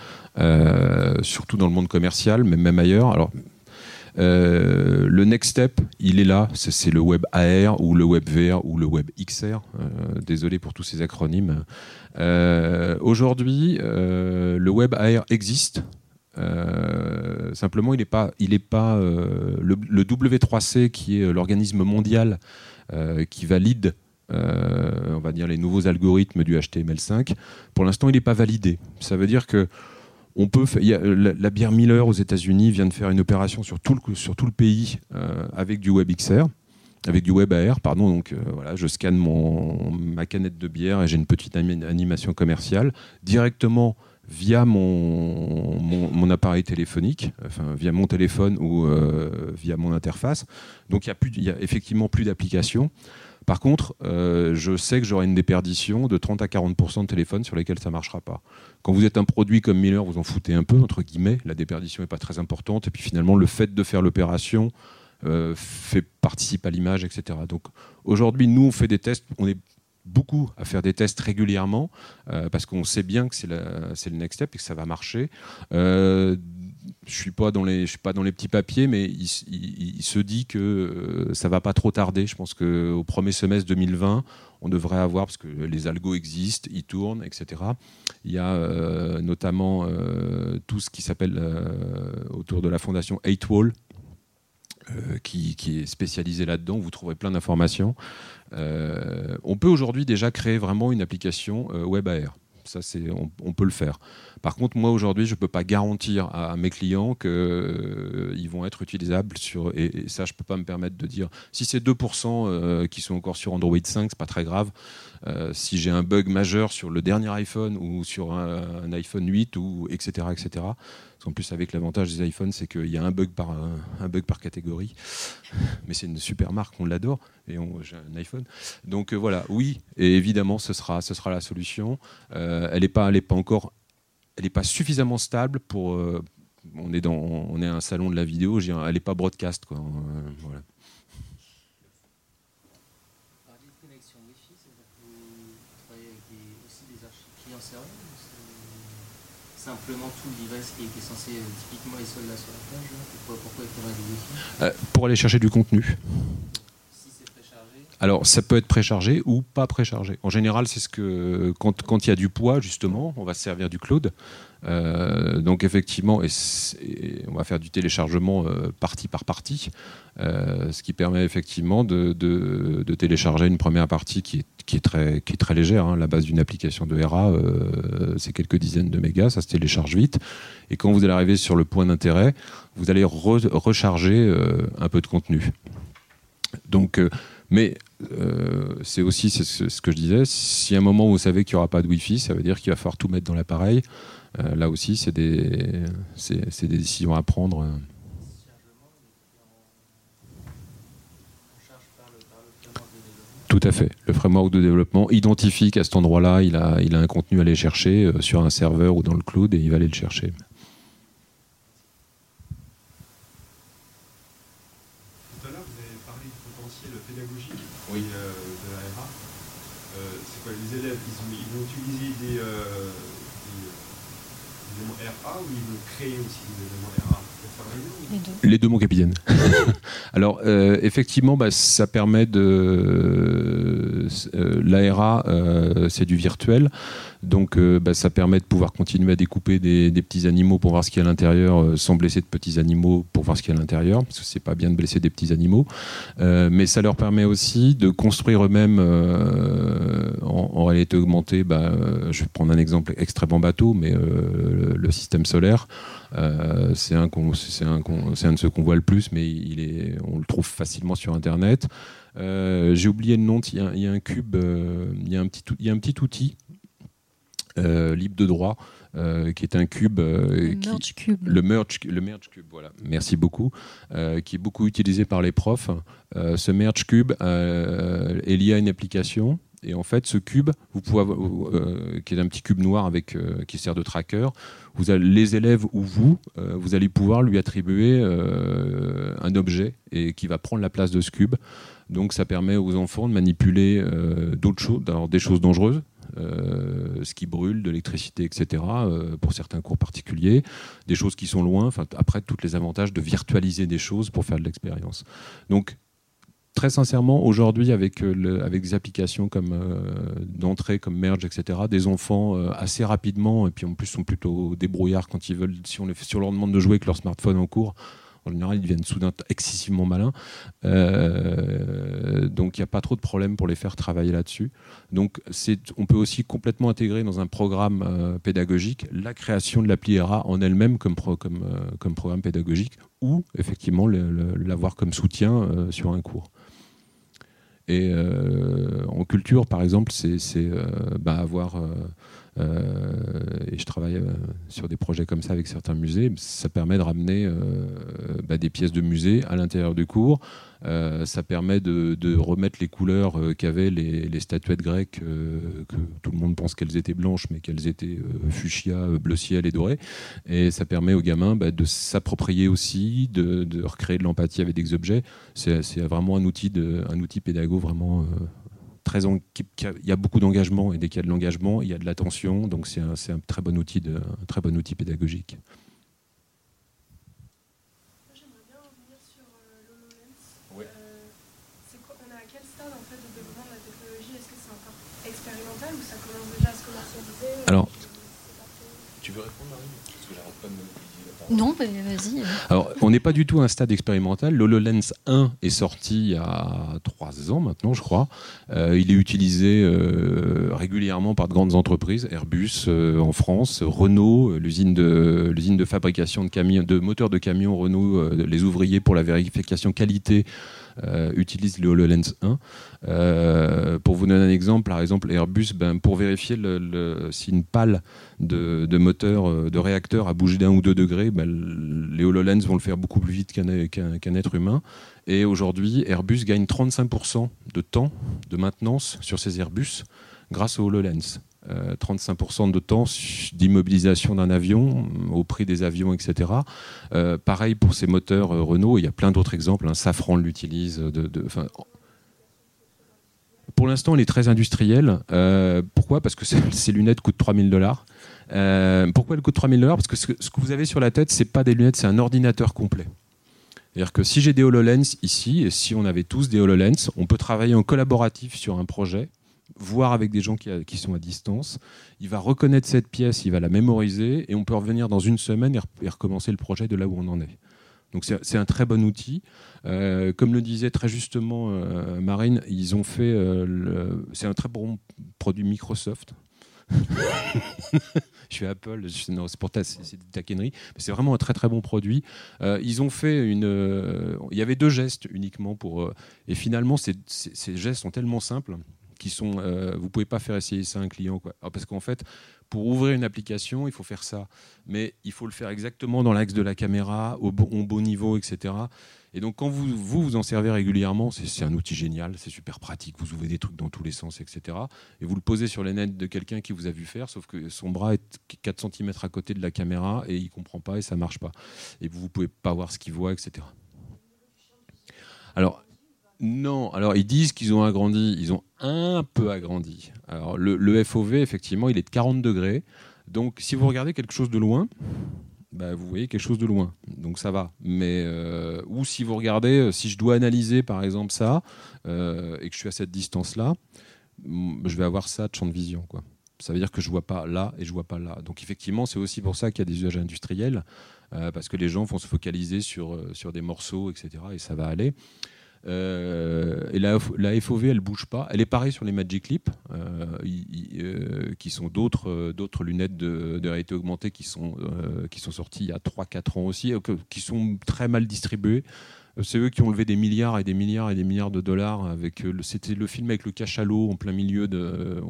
surtout dans le monde commercial, mais même ailleurs. Alors, euh, le next step, il est là, c'est le web AR ou le web VR ou le web XR. Euh, désolé pour tous ces acronymes. Euh, aujourd'hui, le web AR existe. simplement, il n'est pas, il est pas le, W3C qui est l'organisme mondial qui valide on va dire les nouveaux algorithmes du HTML5. Pour l'instant, il n'est pas validé. Ça veut dire que on peut, la, bière Miller aux États-Unis vient de faire une opération sur tout le, pays euh, avec du WebXR, avec du WebAR, pardon. Donc euh, voilà, je scanne ma canette de bière et j'ai une petite animation commerciale directement via mon, appareil téléphonique, enfin via mon téléphone ou euh, via mon interface. Donc il y, y, a effectivement plus d'applications. Par contre, euh, je sais que j'aurai une déperdition de 30 à 40% de téléphones sur lesquels ça ne marchera pas. Quand vous êtes un produit comme Miller, vous en foutez un peu, entre guillemets, la déperdition n'est pas très importante, et puis finalement, le fait de faire l'opération euh, fait participe à l'image, etc. Donc aujourd'hui, nous, on fait des tests, on est beaucoup à faire des tests régulièrement euh, parce qu'on sait bien que c'est le next step et que ça va marcher je suis suis pas dans les petits papiers, mais il, se dit que euh, ça va pas trop tarder. Je pense qu'au premier semestre 2020, on devrait avoir, parce que les algos existent, ils tournent, etc. Il y a euh, notamment euh, tout ce qui s'appelle autour de la fondation 8Wall, qui, est spécialisé là-dedans. Vous trouverez plein d'informations. on peut aujourd'hui déjà créer vraiment une application web AR. Ça, c'est, on, peut le faire. Par contre, moi aujourd'hui, je ne peux pas garantir à, mes clients qu'ils euh, vont être utilisables sur. Et, ça, je ne peux pas me permettre de dire. Si c'est 2% euh, qui sont encore sur Android 5, c'est pas très grave. Euh, si j'ai un bug majeur sur le dernier iPhone ou sur un, iPhone 8 ou etc etc en plus, avec l'avantage des iPhones, c'est qu'il y a un bug par, catégorie. Mais c'est une super marque, on l'adore. Et j'ai un iPhone. Donc euh, voilà, oui, et évidemment, ce sera, la solution. Euh, elle n'est pas, pas encore. Elle n'est pas suffisamment stable pour. Euh, on, est dans, un salon de la vidéo, elle n'est pas broadcast. Quoi. Simplement tout le device qui est censé euh, typiquement les soldats sur la plage Pourquoi, pourquoi il faudrait wifi euh, Pour aller chercher du contenu. Si c'est préchargé Alors ça peut être préchargé ou pas préchargé. En général, c'est ce que quand, quand il y a du poids justement, on va se servir du cloud. Euh, donc effectivement, on va faire du téléchargement euh, partie par partie, euh, ce qui permet effectivement de, télécharger une première partie qui est, qui est, très, qui est très légère. Hein. La base d'une application de RA, c'est quelques dizaines de mégas, ça se télécharge vite. Et quand vous allez arriver sur le point d'intérêt, vous allez recharger un peu de contenu. Donc, mais c'est aussi ce que je disais, si à un moment vous savez qu'il n'y aura pas de Wi-Fi, ça veut dire qu'il va falloir tout mettre dans l'appareil. Euh, là aussi, c'est des, des, décisions à prendre. Tout à fait. Le framework de développement identifie qu'à cet endroit-là, il a, il a un contenu à aller chercher euh, sur un serveur ou dans le cloud et il va aller le chercher. Tout à l'heure, vous avez parlé du potentiel pédagogique oui. Euh, de la RA. c'est quoi Les élèves, ils, vont utiliser des, RA ou ils veulent créer aussi des éléments RA les deux. mon capitaine. Alors, euh, effectivement, bah, ça permet de. Euh, L'ARA, euh, c'est du virtuel. Donc bah, ça permet de pouvoir continuer à découper des, petits animaux pour voir ce qu'il y a à l'intérieur sans blesser de petits animaux pour voir ce qu'il y a à l'intérieur, parce que c'est pas bien de blesser des petits animaux. mais ça leur permet aussi de construire eux-mêmes en, réalité augmentée. Bah, je vais prendre un exemple extrêmement bateau, mais le, système solaire. c'est un, de ceux qu'on voit le plus, mais il est, on le trouve facilement sur Internet. Euh, j'ai oublié le nom, il y, a, un cube, euh, il, y a un petit, il y a un petit outil euh, libre de droit qui est un cube, le, merge cube. le merge le merge cube voilà. Merci beaucoup. Qui est beaucoup utilisé par les profs. Ce merge cube est lié à une application. Et en fait, ce cube, vous pouvez qui est un petit cube noir avec, qui sert de tracker, vous allez, les élèves ou vous, vous allez pouvoir lui attribuer un objet et qui va prendre la place de ce cube. Donc ça permet aux enfants de manipuler euh, d'autres choses, des choses dangereuses, euh, ce qui brûle, de l'électricité, etc., euh, pour certains cours particuliers, des choses qui sont loin, après, tous les avantages de virtualiser des choses pour faire de l'expérience. Donc, très sincèrement, aujourd'hui, avec, avec des applications comme d'entrée, comme Merge, etc., des enfants assez rapidement, et puis en plus sont plutôt débrouillards quand ils veulent, si on, les, si on leur demande de jouer avec leur smartphone en cours, en général, ils deviennent soudain excessivement malins. Euh, donc, il n'y a pas trop de problème pour les faire travailler là-dessus. Donc, on peut aussi complètement intégrer dans un programme euh, pédagogique la création de l'appli ERA en elle-même comme, euh, programme pédagogique ou effectivement l'avoir comme soutien sur un cours. Et en culture, par exemple, c'est bah, avoir et je travaille euh, sur des projets comme ça avec certains musées. Ça permet de ramener euh, bah, des pièces de musée à l'intérieur du cours. ça permet de, remettre les couleurs qu'avaient les, statuettes grecques, que tout le monde pense qu'elles étaient blanches, mais qu'elles étaient fuchsia, bleu ciel et doré. Et ça permet aux gamins bah, de s'approprier aussi, de, recréer de l'empathie avec des objets. C'est vraiment un outil, de, un outil pédago vraiment il y a beaucoup d'engagement et dès qu'il y a de l'engagement, il y a de l'attention. Donc c'est un, un, très bon outil, de, un très bon outil pédagogique. J'aimerais bien revenir sur euh, l'HoloLens. Euh, on est à quel stade en fait, de développement de la technologie? Est-ce que c'est encore expérimental ou ça commence déjà à se commercialiser? Alors, tu veux répondre Marie Parce que j'arrête pas de me non, vas-y. Alors, on n'est pas du tout à un stade expérimental. L'HoloLens 1 est sorti il y a trois ans maintenant, je crois. Euh, il est utilisé euh, régulièrement par de grandes entreprises, Airbus euh, en France, Renault, l'usine de, l'usine de fabrication de, camions, de moteurs de camions Renault, les ouvriers pour la vérification qualité euh, utilise le HoloLens 1. Euh, pour vous donner un exemple, par exemple Airbus, ben, pour vérifier le, si une pale de, moteur, euh, de réacteur a bougé d'un ou deux degrés, ben, les HoloLens vont le faire beaucoup plus vite qu'un être humain. Et aujourd'hui, Airbus gagne 35% de temps de maintenance sur ses Airbus grâce au HoloLens. 35% de temps d'immobilisation d'un avion au prix des avions, etc. Euh, pareil pour ces moteurs euh, Renault, il y a plein d'autres exemples. hein. Safran l'utilise. De, pour l'instant, elle est très industrielle. Euh, pourquoi? Parce que ces lunettes coûtent 3000 dollars. pourquoi elles coûtent 3000 dollars? Parce que ce, que vous avez sur la tête, c'est pas des lunettes, c'est un ordinateur complet. C'est-à-dire que si j'ai des HoloLens ici, et si on avait tous des HoloLens, on peut travailler en collaboratif sur un projet voir avec des gens qui, sont à distance. Il va reconnaître cette pièce, il va la mémoriser et on peut revenir dans une semaine et, recommencer le projet de là où on en est. Donc c'est un très bon outil. Euh, comme le disait très justement euh, Marine, ils ont fait. Euh, c'est un très bon produit Microsoft. je suis Apple, c'est pour ta, taquineries, mais c'est vraiment un très très bon produit. ils ont fait une. il y avait deux gestes uniquement pour. et finalement, ces gestes sont tellement simples qui sont. Euh, vous pouvez pas faire essayer ça à un client, quoi. parce qu'en fait, pour ouvrir une application, il faut faire ça, mais il faut le faire exactement dans l'axe de la caméra, au bon, niveau, etc. Et donc, quand vous, vous en servez régulièrement, c'est un outil génial, c'est super pratique. Vous ouvrez des trucs dans tous les sens, etc. Et vous le posez sur les nets de quelqu'un qui vous a vu faire, sauf que son bras est 4 cm à côté de la caméra et il comprend pas et ça marche pas. Et vous ne pouvez pas voir ce qu'il voit, etc. Alors, non, alors ils disent qu'ils ont agrandi, ils ont un peu agrandi. Alors le, FOV, effectivement, il est de 40 degrés. Donc si vous regardez quelque chose de loin, bah, vous voyez quelque chose de loin. Donc ça va. Mais, euh, ou si vous regardez, euh, si je dois analyser par exemple ça, euh, et que je suis à cette distance-là, je vais avoir ça de champ de vision. Quoi. Ça veut dire que je vois pas là et je vois pas là. Donc effectivement, c'est aussi pour ça qu'il y a des usages industriels, parce que les gens vont se focaliser sur, sur des morceaux, etc. Et ça va aller. Euh, et la, FOV, elle bouge pas. Elle est pareille sur les Magic Leap, qui sont d'autres lunettes de, réalité augmentée qui sont, sorties il y a 3-4 ans aussi, qui sont très mal distribuées. C'est eux qui ont levé des milliards et des milliards et des milliards de dollars. C'était le film avec le cachalot en plein milieu de.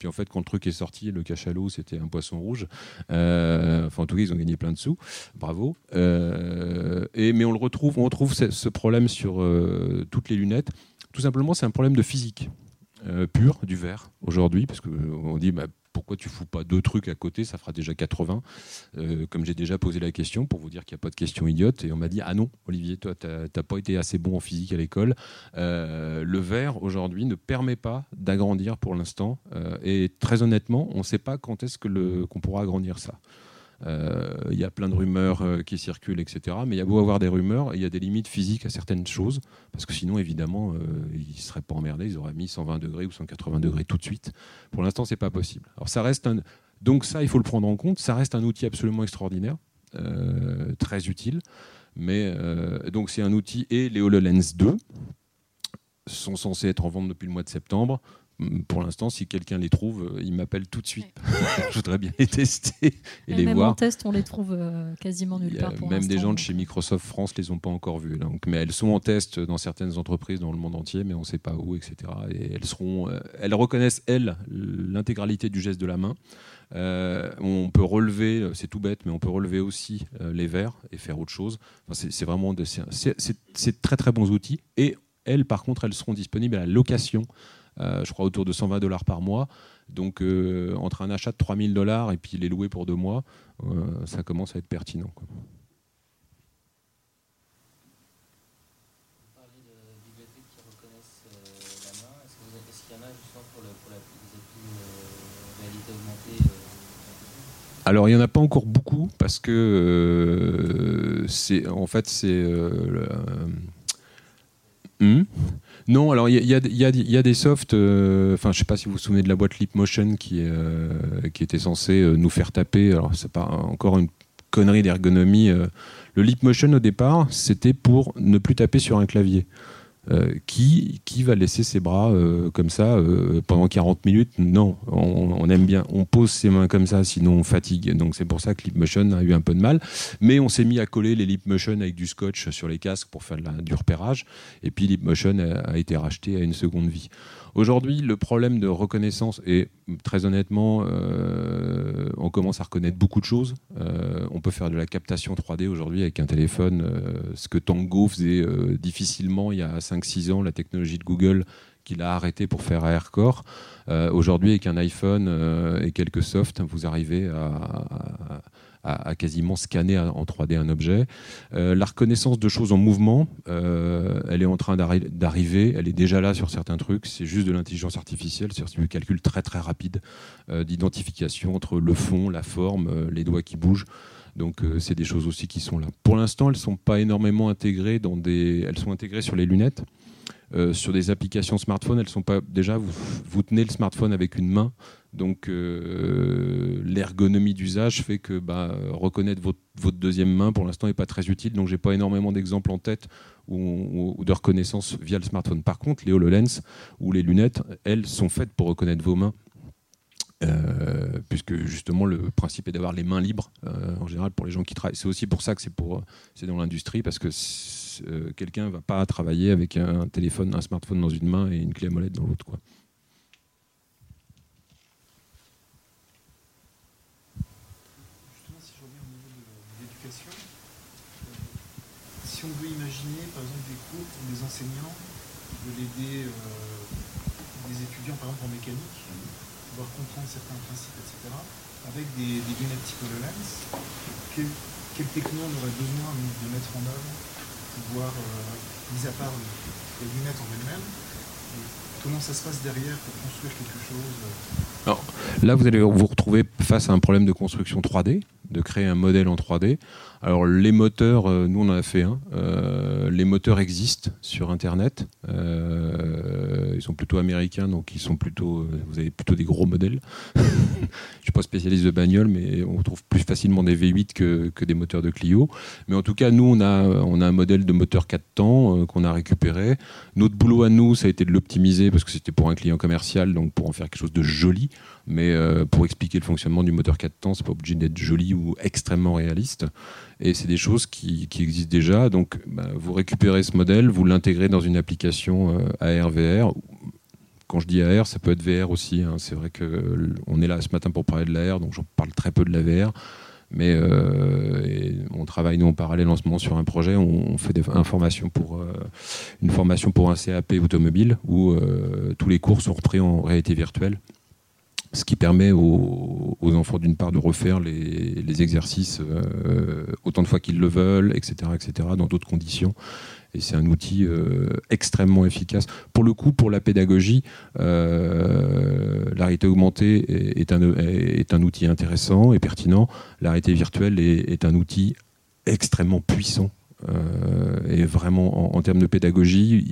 Puis en fait, quand le truc est sorti, le cachalot, c'était un poisson rouge. Euh, enfin, en tout cas, ils ont gagné plein de sous. Bravo. Euh, et, mais on le retrouve, on retrouve ce, problème sur euh, toutes les lunettes. Tout simplement, c'est un problème de physique. pur du verre aujourd'hui, parce qu'on dit bah, pourquoi tu fous pas deux trucs à côté Ça fera déjà 80. Euh, comme j'ai déjà posé la question pour vous dire qu'il n'y a pas de question idiote. Et on m'a dit Ah non, Olivier, toi, tu n'as pas été assez bon en physique à l'école. Euh, le verre, aujourd'hui, ne permet pas d'agrandir pour l'instant. Euh, et très honnêtement, on ne sait pas quand est-ce qu'on pourra agrandir ça. Il euh, y a plein de rumeurs euh, qui circulent, etc. Mais il y a beau avoir des rumeurs, il y a des limites physiques à certaines choses, parce que sinon, évidemment, euh, ils ne seraient pas emmerdés, ils auraient mis 120 degrés ou 180 degrés tout de suite. Pour l'instant, c'est pas possible. Donc ça, il faut le prendre en compte. Ça reste un outil absolument extraordinaire, très utile. Mais donc c'est un outil et les HoloLens 2 sont censés être en vente depuis le mois de septembre pour l'instant, si quelqu'un les trouve, euh, il m'appelle tout de suite. je voudrais bien les tester et, les même voir. en test, on les trouve euh, quasiment nulle part. Pour même des gens de chez Microsoft France les ont pas encore vus. Donc, mais elles sont en test dans certaines entreprises dans le monde entier, mais on ne sait pas où, etc. Et elles seront, euh, elles reconnaissent elles l'intégralité du geste de la main. on peut relever, c'est tout bête, mais on peut relever aussi les verres et faire autre chose. c'est vraiment, c'est très très bons outils. Et elles, par contre, elles seront disponibles à la location euh, je crois autour de 120 dollars par mois. Donc euh, entre un achat de 3000 dollars et puis les louer pour deux mois, euh, ça commence à être pertinent. Quoi. Alors il n'y en a pas encore beaucoup parce que c'est en fait c'est hmm? Non, alors il y, a des softs, euh, enfin je sais pas si vous vous souvenez de la boîte Leapmotion qui, euh, qui était censée euh, nous faire taper, alors c'est pas encore une connerie d'ergonomie. le Leapmotion au départ, c'était pour ne plus taper sur un clavier. Euh, qui, qui va laisser ses bras euh, comme ça euh, pendant 40 minutes? Non, on, aime bien. On pose ses mains comme ça, sinon on fatigue. Donc c'est pour ça que Leapmotion a eu un peu de mal. Mais on s'est mis à coller les Leapmotion avec du scotch sur les casques pour faire du repérage. Et puis Leapmotion a, a été racheté à une seconde vie. Aujourd'hui, le problème de reconnaissance, et très honnêtement, euh, on commence à reconnaître beaucoup de choses. Euh, on peut faire de la captation 3D aujourd'hui avec un téléphone, euh, ce que Tango faisait difficilement il y a 5-6 ans, la technologie de Google qu'il a arrêté pour faire AirCore. aujourd'hui, avec un iPhone et quelques softs, vous arrivez à, quasiment scanner en 3D un objet. Euh, la reconnaissance de choses en mouvement, euh, elle est en train d'arriver, elle est déjà là sur certains trucs, c'est juste de l'intelligence artificielle, c'est du calcul très très rapide euh, d'identification entre le fond, la forme, les doigts qui bougent. Donc c'est des choses aussi qui sont là. Pour l'instant, elles ne sont pas énormément intégrées dans des... Elles sont intégrées sur les lunettes. sur des applications smartphone, elles sont pas déjà vous, tenez le smartphone avec une main, donc euh, l'ergonomie d'usage fait que bah, reconnaître votre, deuxième main pour l'instant n'est pas très utile. Donc j'ai pas énormément d'exemples en tête ou, de reconnaissance via le smartphone. Par contre, les HoloLens ou les lunettes, elles sont faites pour reconnaître vos mains. Euh, puisque justement le principe est d'avoir les mains libres euh, en général pour les gens qui travaillent. C'est aussi pour ça que c'est pour dans l'industrie parce que quelqu'un va pas travailler avec un téléphone, un smartphone dans une main et une clé à molette dans l'autre quoi. si on veut imaginer, par exemple, des cours pour des enseignants, euh, des étudiants, par exemple, en mécanique, pouvoir comprendre certains principes, etc., avec des, lunettes HoloLens, quel, quel techno on aurait besoin de mettre en œuvre pour pouvoir, euh, mis à part les lunettes en elles-mêmes, comment ça se passe derrière pour construire quelque chose Alors, Là, vous allez vous retrouver face à un problème de construction 3D de créer un modèle en 3D. Alors les moteurs, euh, nous on en a fait un. Euh, les moteurs existent sur Internet. Euh, ils sont plutôt américains, donc ils sont plutôt. vous avez plutôt des gros modèles. Je suis pas spécialiste de bagnole, mais on trouve plus facilement des V8 que, que, des moteurs de Clio. Mais en tout cas, nous on a on a un modèle de moteur 4 temps qu'on a récupéré. Notre boulot à nous, ça a été de l'optimiser parce que c'était pour un client commercial, donc pour en faire quelque chose de joli. Mais pour expliquer le fonctionnement du moteur 4 temps, c'est pas obligé d'être joli ou extrêmement réaliste. Et c'est des choses qui, existent déjà. Donc, bah, vous récupérez ce modèle, vous l'intégrez dans une application euh, AR-VR. Quand je dis AR, ça peut être VR aussi. Hein. C'est vrai qu'on est là ce matin pour parler de l'AR, donc j'en parle très peu de la VR. Mais euh, on travaille nous en parallèle en ce moment sur un projet. On, fait des informations pour, euh, une formation pour un CAP automobile où tous les cours sont repris en réalité virtuelle ce qui permet aux, enfants d'une part de refaire les, exercices euh, autant de fois qu'ils le veulent, etc., etc., dans d'autres conditions. Et c'est un outil euh, extrêmement efficace. Pour le coup, pour la pédagogie, euh, la augmentée est, un, outil intéressant et pertinent. La réalité virtuelle est, un outil extrêmement puissant et vraiment en, termes de pédagogie,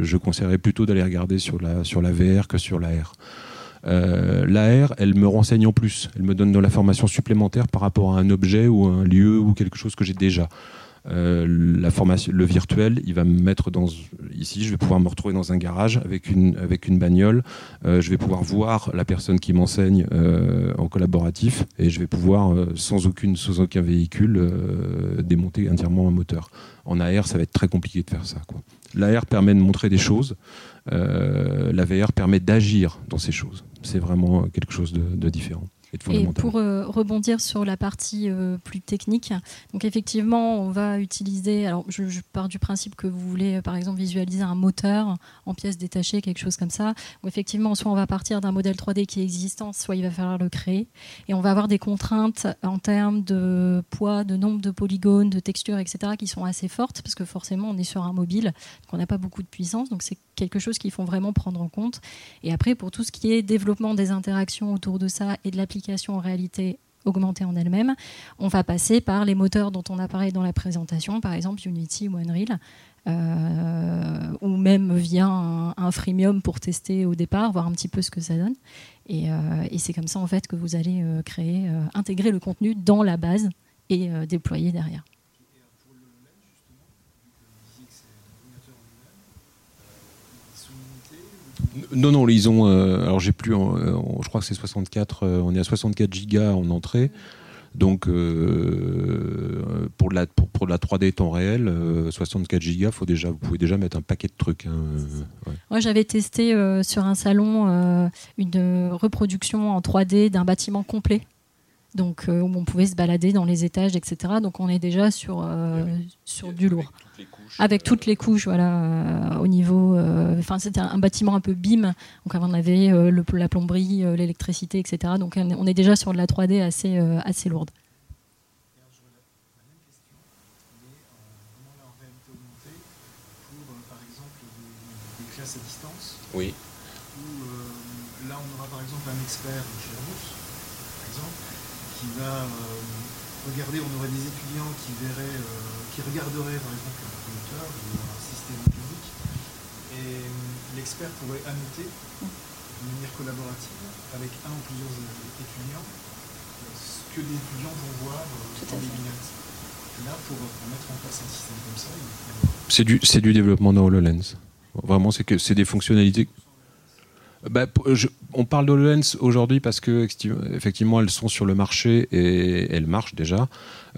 je conseillerais plutôt d'aller regarder sur la, sur la VR que sur l'AR. Euh, L'AR, elle me renseigne en plus. Elle me donne de l'information supplémentaire par rapport à un objet ou un lieu ou quelque chose que j'ai déjà. Euh, la formation, le virtuel, il va me mettre dans ici, je vais pouvoir me retrouver dans un garage avec une avec une bagnole. Euh, je vais pouvoir voir la personne qui m'enseigne en collaboratif et je vais pouvoir sans aucune sans aucun véhicule démonter entièrement un moteur. En AR, ça va être très compliqué de faire ça. L'AR permet de montrer des choses. La VR permet d'agir dans ces choses c'est vraiment quelque chose de, différent. Et pour euh, rebondir sur la partie euh, plus technique, donc effectivement, on va utiliser. Alors, je, pars du principe que vous voulez, par exemple, visualiser un moteur en pièces détachées, quelque chose comme ça. Effectivement, soit on va partir d'un modèle 3D qui est existant, soit il va falloir le créer. Et on va avoir des contraintes en termes de poids, de nombre de polygones, de textures, etc., qui sont assez fortes, parce que forcément, on est sur un mobile, donc on n'a pas beaucoup de puissance. Donc, c'est quelque chose qu'il faut vraiment prendre en compte. Et après, pour tout ce qui est développement des interactions autour de ça et de l'application en réalité augmentée en elle-même, on va passer par les moteurs dont on a parlé dans la présentation, par exemple Unity ou Unreal, euh, ou même via un, freemium pour tester au départ, voir un petit peu ce que ça donne. Et, euh, c'est comme ça en fait que vous allez euh, créer, intégrer le contenu dans la base et déployer derrière. Non, non, ils ont. Euh, alors j'ai plus. Euh, je crois que c'est 64. Euh, on est à 64 gigas en entrée. Donc pour, de la, pour, la 3D temps réel, 64 gigas, faut déjà, vous pouvez déjà mettre un paquet de trucs. Hein, Moi j'avais testé sur un salon une reproduction en 3D d'un bâtiment complet. Donc où on pouvait se balader dans les étages, etc. Donc on est déjà sur, sur du lourd avec toutes les couches, voilà, euh, au niveau. Euh, enfin, c'était un, bâtiment un peu BIM. Donc, avant, on avait euh, le, la plomberie, l'électricité, etc. Donc, on est déjà sur de la 3D assez, assez lourde. à distance. Oui. Où là, on aura par exemple un expert chez Airbus, par exemple, qui va regarder, on aurait des étudiants qui verraient, qui regarderaient par exemple ou un système public. Et euh, l'expert pourrait annoter de manière collaborative avec un ou plusieurs étudiants ce que les étudiants vont voir euh, dans les lunettes. là, pour, mettre en place un système comme ça, c'est du, c'est du développement de HoloLens. Vraiment, c'est que c'est des fonctionnalités bah, on parle d'HoloLens aujourd'hui parce que effectivement elles sont sur le marché et elles marchent déjà.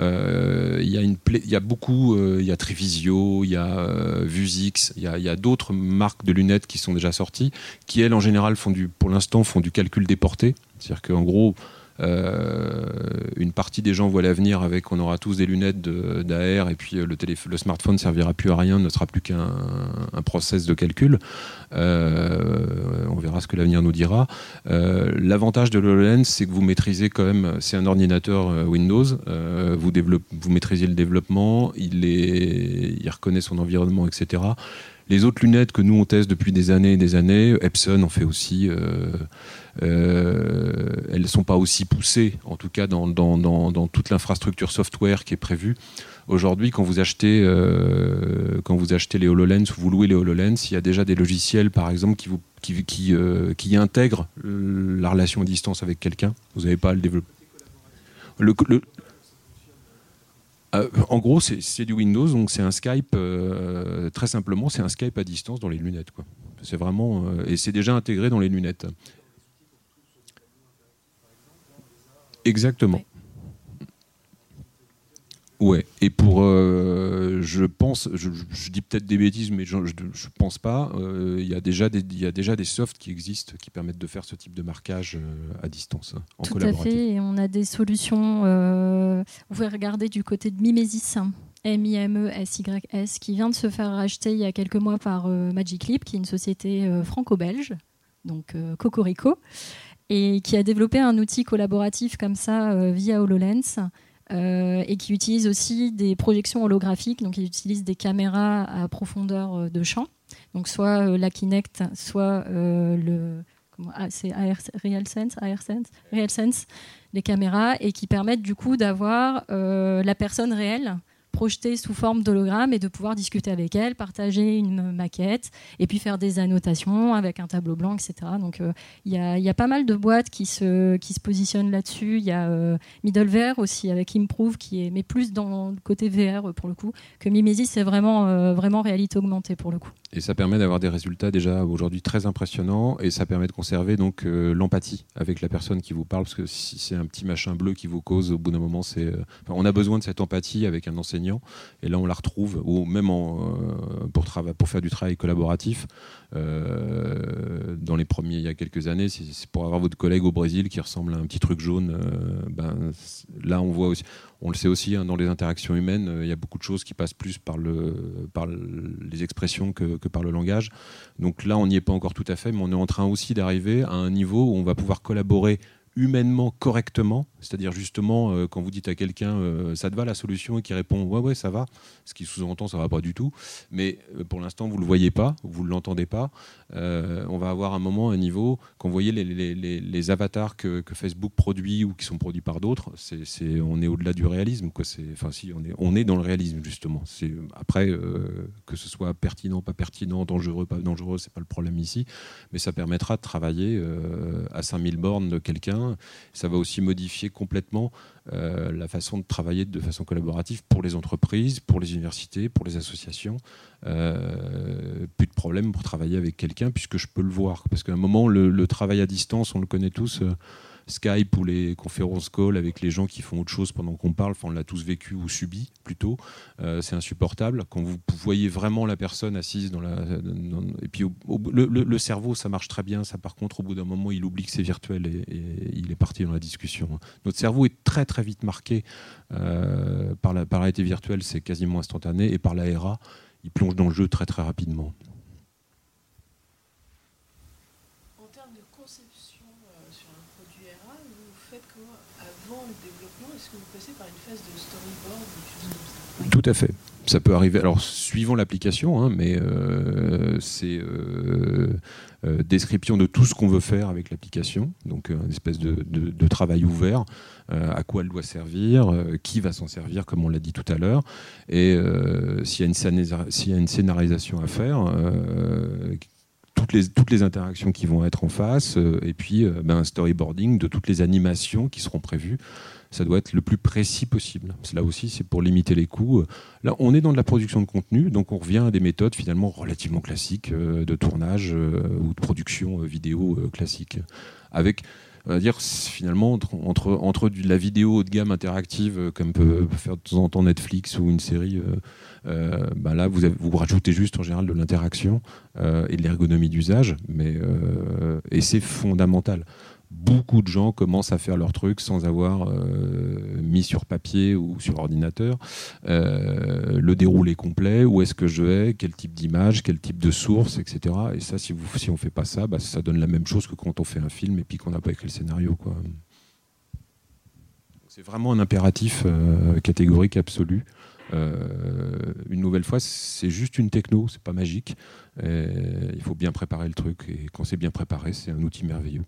Euh, il y a une il y a beaucoup, euh, il y a Trivisio, il y a euh, Vuzix, il y a, d'autres marques de lunettes qui sont déjà sorties, qui elles en général font du, pour l'instant font du calcul déporté, c'est-à-dire qu'en gros euh, une partie des gens voient l'avenir avec on aura tous des lunettes d'AR et puis euh, le, smartphone ne servira plus à rien, ne sera plus qu'un process de calcul. Euh, on verra ce que l'avenir nous dira. L'avantage de l'HoloLens, c'est que vous maîtrisez quand même, c'est un ordinateur Windows, vous, maîtrisez le développement, il, reconnaît son environnement, etc. Les autres lunettes que nous on teste depuis des années et des années, Epson en fait aussi. Euh, euh, elles ne sont pas aussi poussées, en tout cas dans, toute l'infrastructure software qui est prévue. Aujourd'hui, quand vous achetez euh, quand vous achetez les Hololens ou vous louez les Hololens, il y a déjà des logiciels, par exemple, qui vous qui intègrent la relation à distance avec quelqu'un. Vous n'avez pas à le développer. Euh, en gros, c'est du Windows, donc c'est un Skype, euh, très simplement, c'est un Skype à distance dans les lunettes. C'est vraiment, euh, et c'est déjà intégré dans les lunettes. Exactement. Ouais, et pour, euh, je pense, je, dis peut-être des bêtises, mais je, ne pense pas. Euh, il y a déjà des, y a déjà des softs qui existent qui permettent de faire ce type de marquage euh, à distance, hein, en Tout à fait, et on a des solutions. vous pouvez regarder du côté de Mimesis. M-I-M-E-S-Y-S, qui vient de se faire racheter il y a quelques mois par Magic Leap, qui est une société franco-belge, donc Cocorico, et qui a développé un outil collaboratif comme ça via HoloLens, euh, et qui utilise aussi des projections holographiques. Donc, il utilise des caméras à profondeur euh, de champ. Donc, soit euh, la Kinect, soit le. Ah, c'est RealSense, RealSense, les caméras, et qui permettent du coup d'avoir la personne réelle projeter sous forme d'hologramme et de pouvoir discuter avec elle, partager une maquette et puis faire des annotations avec un tableau blanc, etc. Donc euh, il y, a, pas mal de boîtes qui se, qui se positionnent là-dessus. Il y a euh, Middleware aussi avec Improve qui est mais plus dans le côté VR pour le coup que Mimesis c'est vraiment, euh, vraiment réalité augmentée pour le coup. Et ça permet d'avoir des résultats déjà aujourd'hui très impressionnants et ça permet de conserver donc l'empathie avec la personne qui vous parle parce que si c'est un petit machin bleu qui vous cause au bout d'un moment c'est on a besoin de cette empathie avec un enseignant et là, on la retrouve, ou même euh, pour, faire du travail collaboratif. Euh, dans les premiers, il y a quelques années, c'est pour avoir votre collègue au Brésil qui ressemble à un petit truc jaune. Euh, ben, là, on voit aussi, on le sait aussi, hein, dans les interactions humaines, il y a beaucoup de choses qui passent plus par les expressions que, que par le langage. Donc là, on n'y est pas encore tout à fait, mais on est en train aussi d'arriver à un niveau où on va pouvoir collaborer humainement correctement, c'est-à-dire justement euh, quand vous dites à quelqu'un euh, ça te va la solution et qui répond ouais ouais ça va, ce qui sous-entend ça va pas du tout, mais euh, pour l'instant vous le voyez pas, vous ne l'entendez pas, on va avoir un moment, un niveau, quand vous voyez les, avatars que, Facebook produit ou qui sont produits par d'autres, c'est, on est au-delà du réalisme quoi, c'est, enfin si on est, on est dans le réalisme justement. C'est après que ce soit pertinent, pas pertinent, dangereux, pas dangereux, c'est pas le problème ici, mais ça permettra de travailler à 5000 bornes de quelqu'un ça va aussi modifier complètement euh, la façon de travailler de façon collaborative pour les entreprises, pour les universités, pour les associations. Euh, plus de problème pour travailler avec quelqu'un puisque je peux le voir. Parce qu'à un moment, le, travail à distance, on le connaît tous. Euh, Skype ou les conférences call avec les gens qui font autre chose pendant qu'on parle, enfin, on l'a tous vécu ou subi plutôt, euh, c'est insupportable. Quand vous voyez vraiment la personne assise dans la... et puis le, cerveau, ça marche très bien, ça par contre, au bout d'un moment, il oublie que c'est virtuel et, il est parti dans la discussion. Notre cerveau est très très vite marqué euh, par, la, par la virtuelle, c'est quasiment instantané, et par l'ARA, il plonge dans le jeu très très rapidement. Tout à fait. Ça peut arriver, alors suivant l'application, hein, mais euh, c'est euh, euh, description de tout ce qu'on veut faire avec l'application, donc une espèce de, travail ouvert, à quoi elle doit servir, qui va s'en servir, comme on l'a dit tout à l'heure, et s'il y, y, a une scénarisation à faire, toutes les, toutes les interactions qui vont être en face, et puis ben, un storyboarding de toutes les animations qui seront prévues ça doit être le plus précis possible. Là aussi, c'est pour limiter les coûts. Là, on est dans de la production de contenu, donc on revient à des méthodes finalement relativement classiques euh, de tournage euh, ou de production euh, vidéo classique. Avec, on va dire, finalement, entre, entre, de la vidéo haut de gamme interactive, comme peut faire de temps en temps Netflix ou une série, bah là, vous, vous rajoutez juste en général de l'interaction et de l'ergonomie d'usage, et c'est fondamental beaucoup de gens commencent à faire leur truc sans avoir euh, mis sur papier ou sur ordinateur euh, le déroulé complet, où est-ce que je vais, quel type d'image, quel type de source, etc. Et ça, si, vous, si on ne fait pas ça, bah, ça donne la même chose que quand on fait un film et puis qu'on n'a pas écrit le scénario. C'est vraiment un impératif euh, catégorique absolu. une nouvelle fois, c'est juste une techno, c'est pas magique. il faut bien préparer le truc, et quand c'est bien préparé, c'est un outil merveilleux.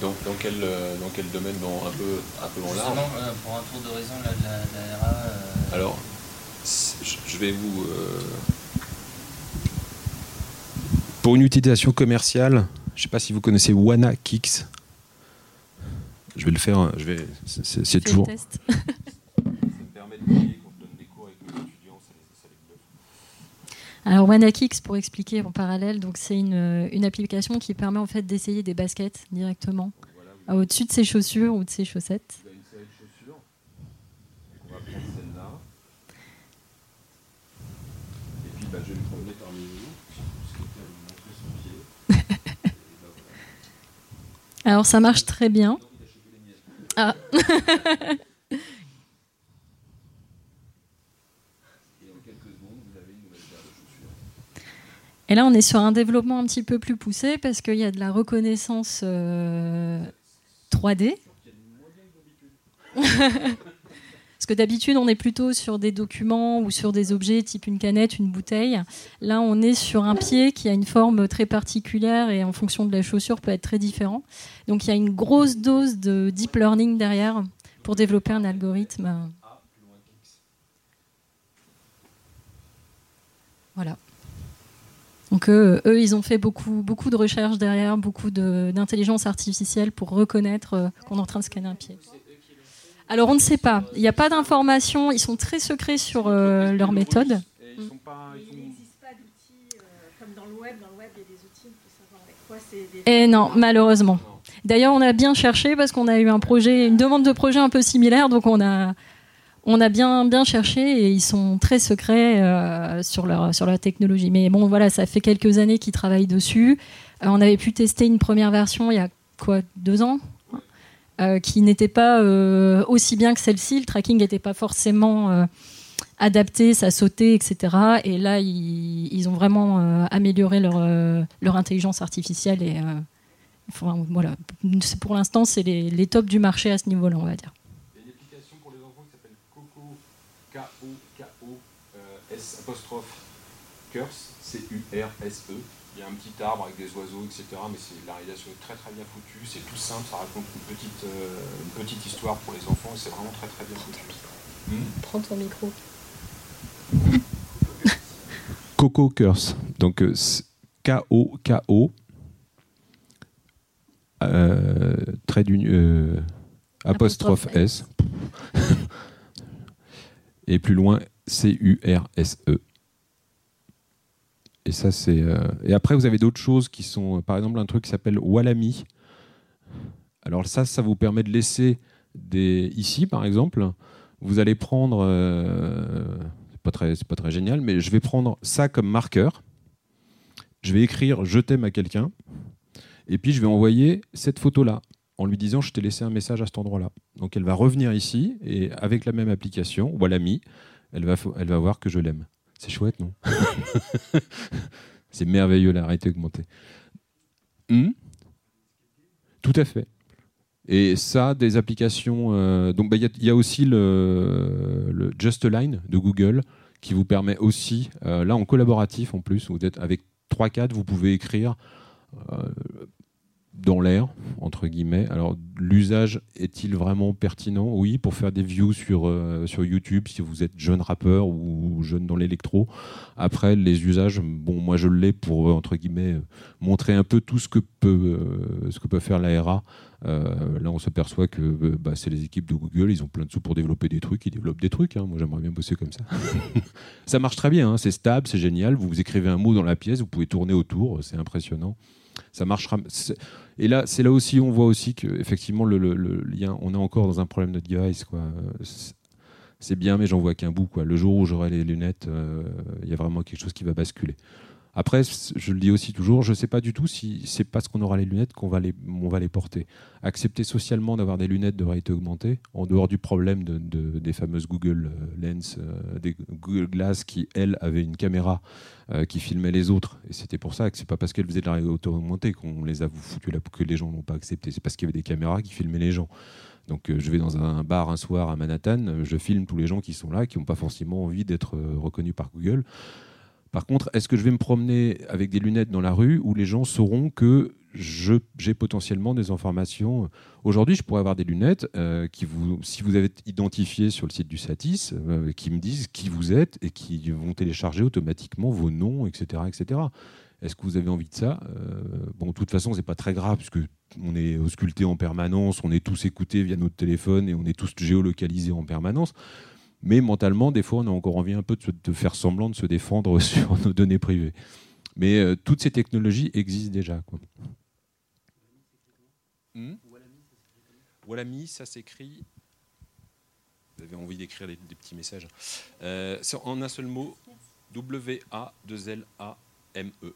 Dans, dans, quel, euh, dans quel domaine dans, un, peu, un peu en large euh, Pour un tour d'horizon de la, la, RA. Euh, Alors, je vais vous. pour une utilisation commerciale, je ne sais pas si vous connaissez Wana Kicks. Je vais le faire. Je vais. C'est toujours. Test. ça me permet de donne des cours avec les étudiants, ça les, Alors WanaKicks, pour expliquer en parallèle, donc c'est une, une, application qui permet en fait d'essayer des baskets directement au-dessus de ses chaussures ou de ses chaussettes. Il y a une série de chaussures. On va prendre celle-là. Et puis bah, je vais le promener parmi vous. Si vous souhaitez montrer son pied. Bah, Alors ça marche très bien. Ah. Et là, on est sur un développement un petit peu plus poussé parce qu'il y a de la reconnaissance euh, 3D. Parce que d'habitude, on est plutôt sur des documents ou sur des objets type une canette, une bouteille. Là, on est sur un pied qui a une forme très particulière et en fonction de la chaussure peut être très différent. Donc il y a une grosse dose de deep learning derrière pour développer un algorithme. Voilà. Donc eux, ils ont fait beaucoup, beaucoup de recherches derrière, beaucoup d'intelligence artificielle pour reconnaître euh, qu'on est en train de scanner un pied. Alors on ne sait pas. Il n'y a pas d'informations. Ils sont très secrets sur euh, leur méthode. Il n'existe pas d'outils euh, comme dans le web. Dans le web, il y a des outils quoi c'est. Et non, malheureusement. D'ailleurs, on a bien cherché parce qu'on a eu un projet, une demande de projet un peu similaire, donc on a, on a bien, bien cherché et ils sont très secrets euh, sur, leur, technologie. Mais bon, voilà, ça fait quelques années qu'ils travaillent dessus. Euh, on avait pu tester une première version il y a quoi, deux ans euh, qui n'était pas aussi bien que celle-ci. Le tracking n'était pas forcément adapté, ça sautait, etc. Et là, ils, ont vraiment amélioré leur, leur intelligence artificielle. Et voilà, pour l'instant, c'est les, les tops du marché à ce niveau-là, on va dire. Apostrophe curse, C-U-R-S-E. Il y a un petit arbre avec des oiseaux, etc. Mais la réalisation est très très bien foutue. C'est tout simple, ça raconte une petite, euh, une petite histoire pour les enfants et c'est vraiment très très bien foutu. Hmm? Prends ton micro. Coco Curse. Donc euh, K-O-K-O. Euh, trait d'union. apostrophe S. et plus loin, C-U-R-S-E. Euh, et après, vous avez d'autres choses qui sont, euh, par exemple, un truc qui s'appelle Walami. Alors ça, ça vous permet de laisser des. Ici, par exemple, vous allez prendre. Euh, c'est pas très, pas très génial, mais je vais prendre ça comme marqueur. Je vais écrire "Je t'aime" à quelqu'un, et puis je vais envoyer cette photo-là en lui disant "Je t'ai laissé un message à cet endroit-là". Donc elle va revenir ici et avec la même application, Walami, elle va, voir que je l'aime. C'est chouette, non? C'est merveilleux la réalité augmentée. Hmm? Tout à fait. Et ça, des applications. Euh, donc, bah, il y, a aussi le, le, Just Line de Google qui vous permet aussi, euh, là en collaboratif en plus, vous êtes avec 3-4, vous pouvez écrire euh, dans l'air, Alors, l'usage est-il vraiment pertinent? Oui, pour faire des views sur, euh, sur YouTube, si vous êtes jeune rappeur ou jeune dans l'électro. Après, les usages, bon, moi je l'ai pour, euh, entre guillemets, euh, montrer un peu tout ce que peut, ce que peut faire l'ARA. là, on s'aperçoit que bah, c'est les équipes de Google, ils ont plein de sous pour développer des trucs, ils développent des trucs. Hein. Moi, j'aimerais bien bosser comme ça. ça marche très bien, hein. c'est stable, c'est génial. Vous, vous écrivez un mot dans la pièce, vous pouvez tourner autour, c'est impressionnant ça marchera. Et là, c'est là aussi, on voit aussi que effectivement, le, lien, on est encore dans un problème de device, quoi. C'est bien, mais j'en vois qu'un bout, quoi. Le jour où j'aurai les lunettes, euh, il y a vraiment quelque chose qui va basculer. Après, je le dis aussi toujours, je ne sais pas du tout si c'est parce qu'on aura les lunettes qu'on va les, on va les porter. Accepter socialement d'avoir des lunettes de réalité augmentée, en dehors du problème de, des fameuses Google euh, Lens, euh, des Google Glass qui, elles, avaient une caméra euh, qui filmait les autres. Et c'était pour ça que c'est pas parce qu'elles faisaient de la réalité augmentée qu'on les a foutu là, que les gens n'ont pas accepté. C'est parce qu'il y avait des caméras qui filmaient les gens. Donc je vais dans un bar un soir à Manhattan, je filme tous les gens qui sont là, qui n'ont pas forcément envie d'être reconnus par Google. Par contre, est-ce que je vais me promener avec des lunettes dans la rue où les gens sauront que j'ai potentiellement des informations? Aujourd'hui, je pourrais avoir des lunettes euh, qui si vous avez identifié sur le site du Satis, euh, qui me disent qui vous êtes et qui vont télécharger automatiquement vos noms, etc., etc. Est-ce que vous avez envie de ça? Euh, Bon, de toute façon, c'est pas très grave puisque on est ausculté en permanence, on est tous écoutés via notre téléphone et on est tous géolocalisés en permanence. Mais mentalement, des fois, on a encore envie un peu de, faire semblant de se défendre sur nos données privées. Mais euh, toutes ces technologies existent déjà. Quoi. Hmm? Ça s'écrit. Vous avez envie d'écrire des, petits messages. Euh, en un seul mot W-A-2-L-A-M-E.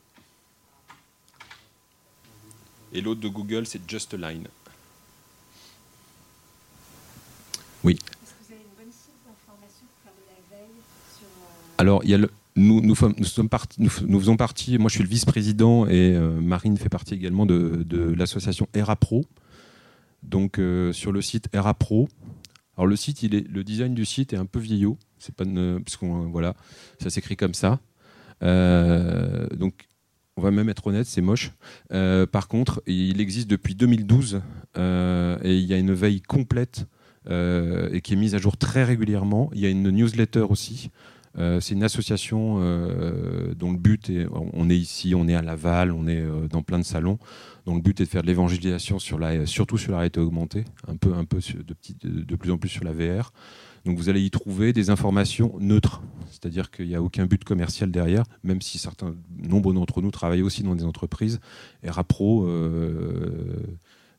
Et l'autre de Google, c'est Just Line. Oui. Alors, nous, sommes faisons partie, moi je suis le vice-président et euh, Marine fait partie également de, l'association ERAPRO. Donc euh, sur le site ERAPRO, alors le site, le design du site est un peu vieillot, c'est pas parce qu'on voilà, ça s'écrit comme ça. Euh, donc on va même être honnête, c'est moche. par contre, il existe depuis 2012 et il y a une veille complète et qui est mise à jour très régulièrement. Il y a une newsletter aussi euh, c'est une association euh, dont le but est, on est ici, on est à Laval, on est euh, dans plein de salons, dont le but est de faire de l'évangélisation sur la, surtout sur la réalité augmentée, un peu, un peu de, de, plus en plus sur la VR. Donc vous allez y trouver des informations neutres, c'est-à-dire qu'il n'y a aucun but commercial derrière, même si certains, nombre d'entre nous travaillent aussi dans des entreprises. Rapro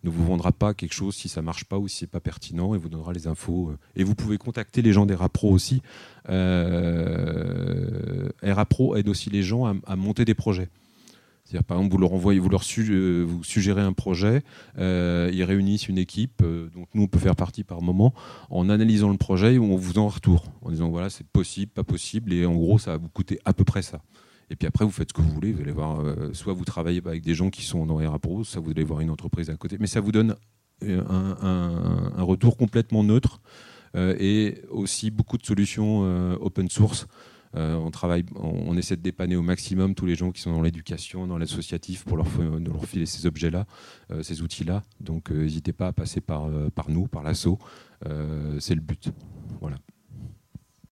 ne vous vendra pas quelque chose si ça marche pas ou si c'est pas pertinent et vous donnera les infos. Et vous pouvez contacter les gens des Rapro aussi. Euh, aide aussi les gens à, monter des projets. C'est-à-dire, par exemple, vous leur envoyez, vous leur euh, suggérez un projet, euh, ils réunissent une équipe, euh, donc nous on peut faire partie par moment, en analysant le projet, on vous en retour, en disant voilà c'est possible, pas possible, et en gros ça va vous coûter à peu près ça. Et puis après, vous faites ce que vous voulez. Vous allez voir, euh, soit vous travaillez avec des gens qui sont dans RAPRO, soit vous allez voir une entreprise à côté. Mais ça vous donne euh, un, retour complètement neutre euh, et aussi beaucoup de solutions open source. on travaille, on, essaie de dépanner au maximum tous les gens qui sont dans l'éducation, dans l'associatif, pour leur, leur, filer ces objets-là, ces outils-là. Donc, n'hésitez pas à passer par, par nous, par l'assaut. C'est le but. Voilà.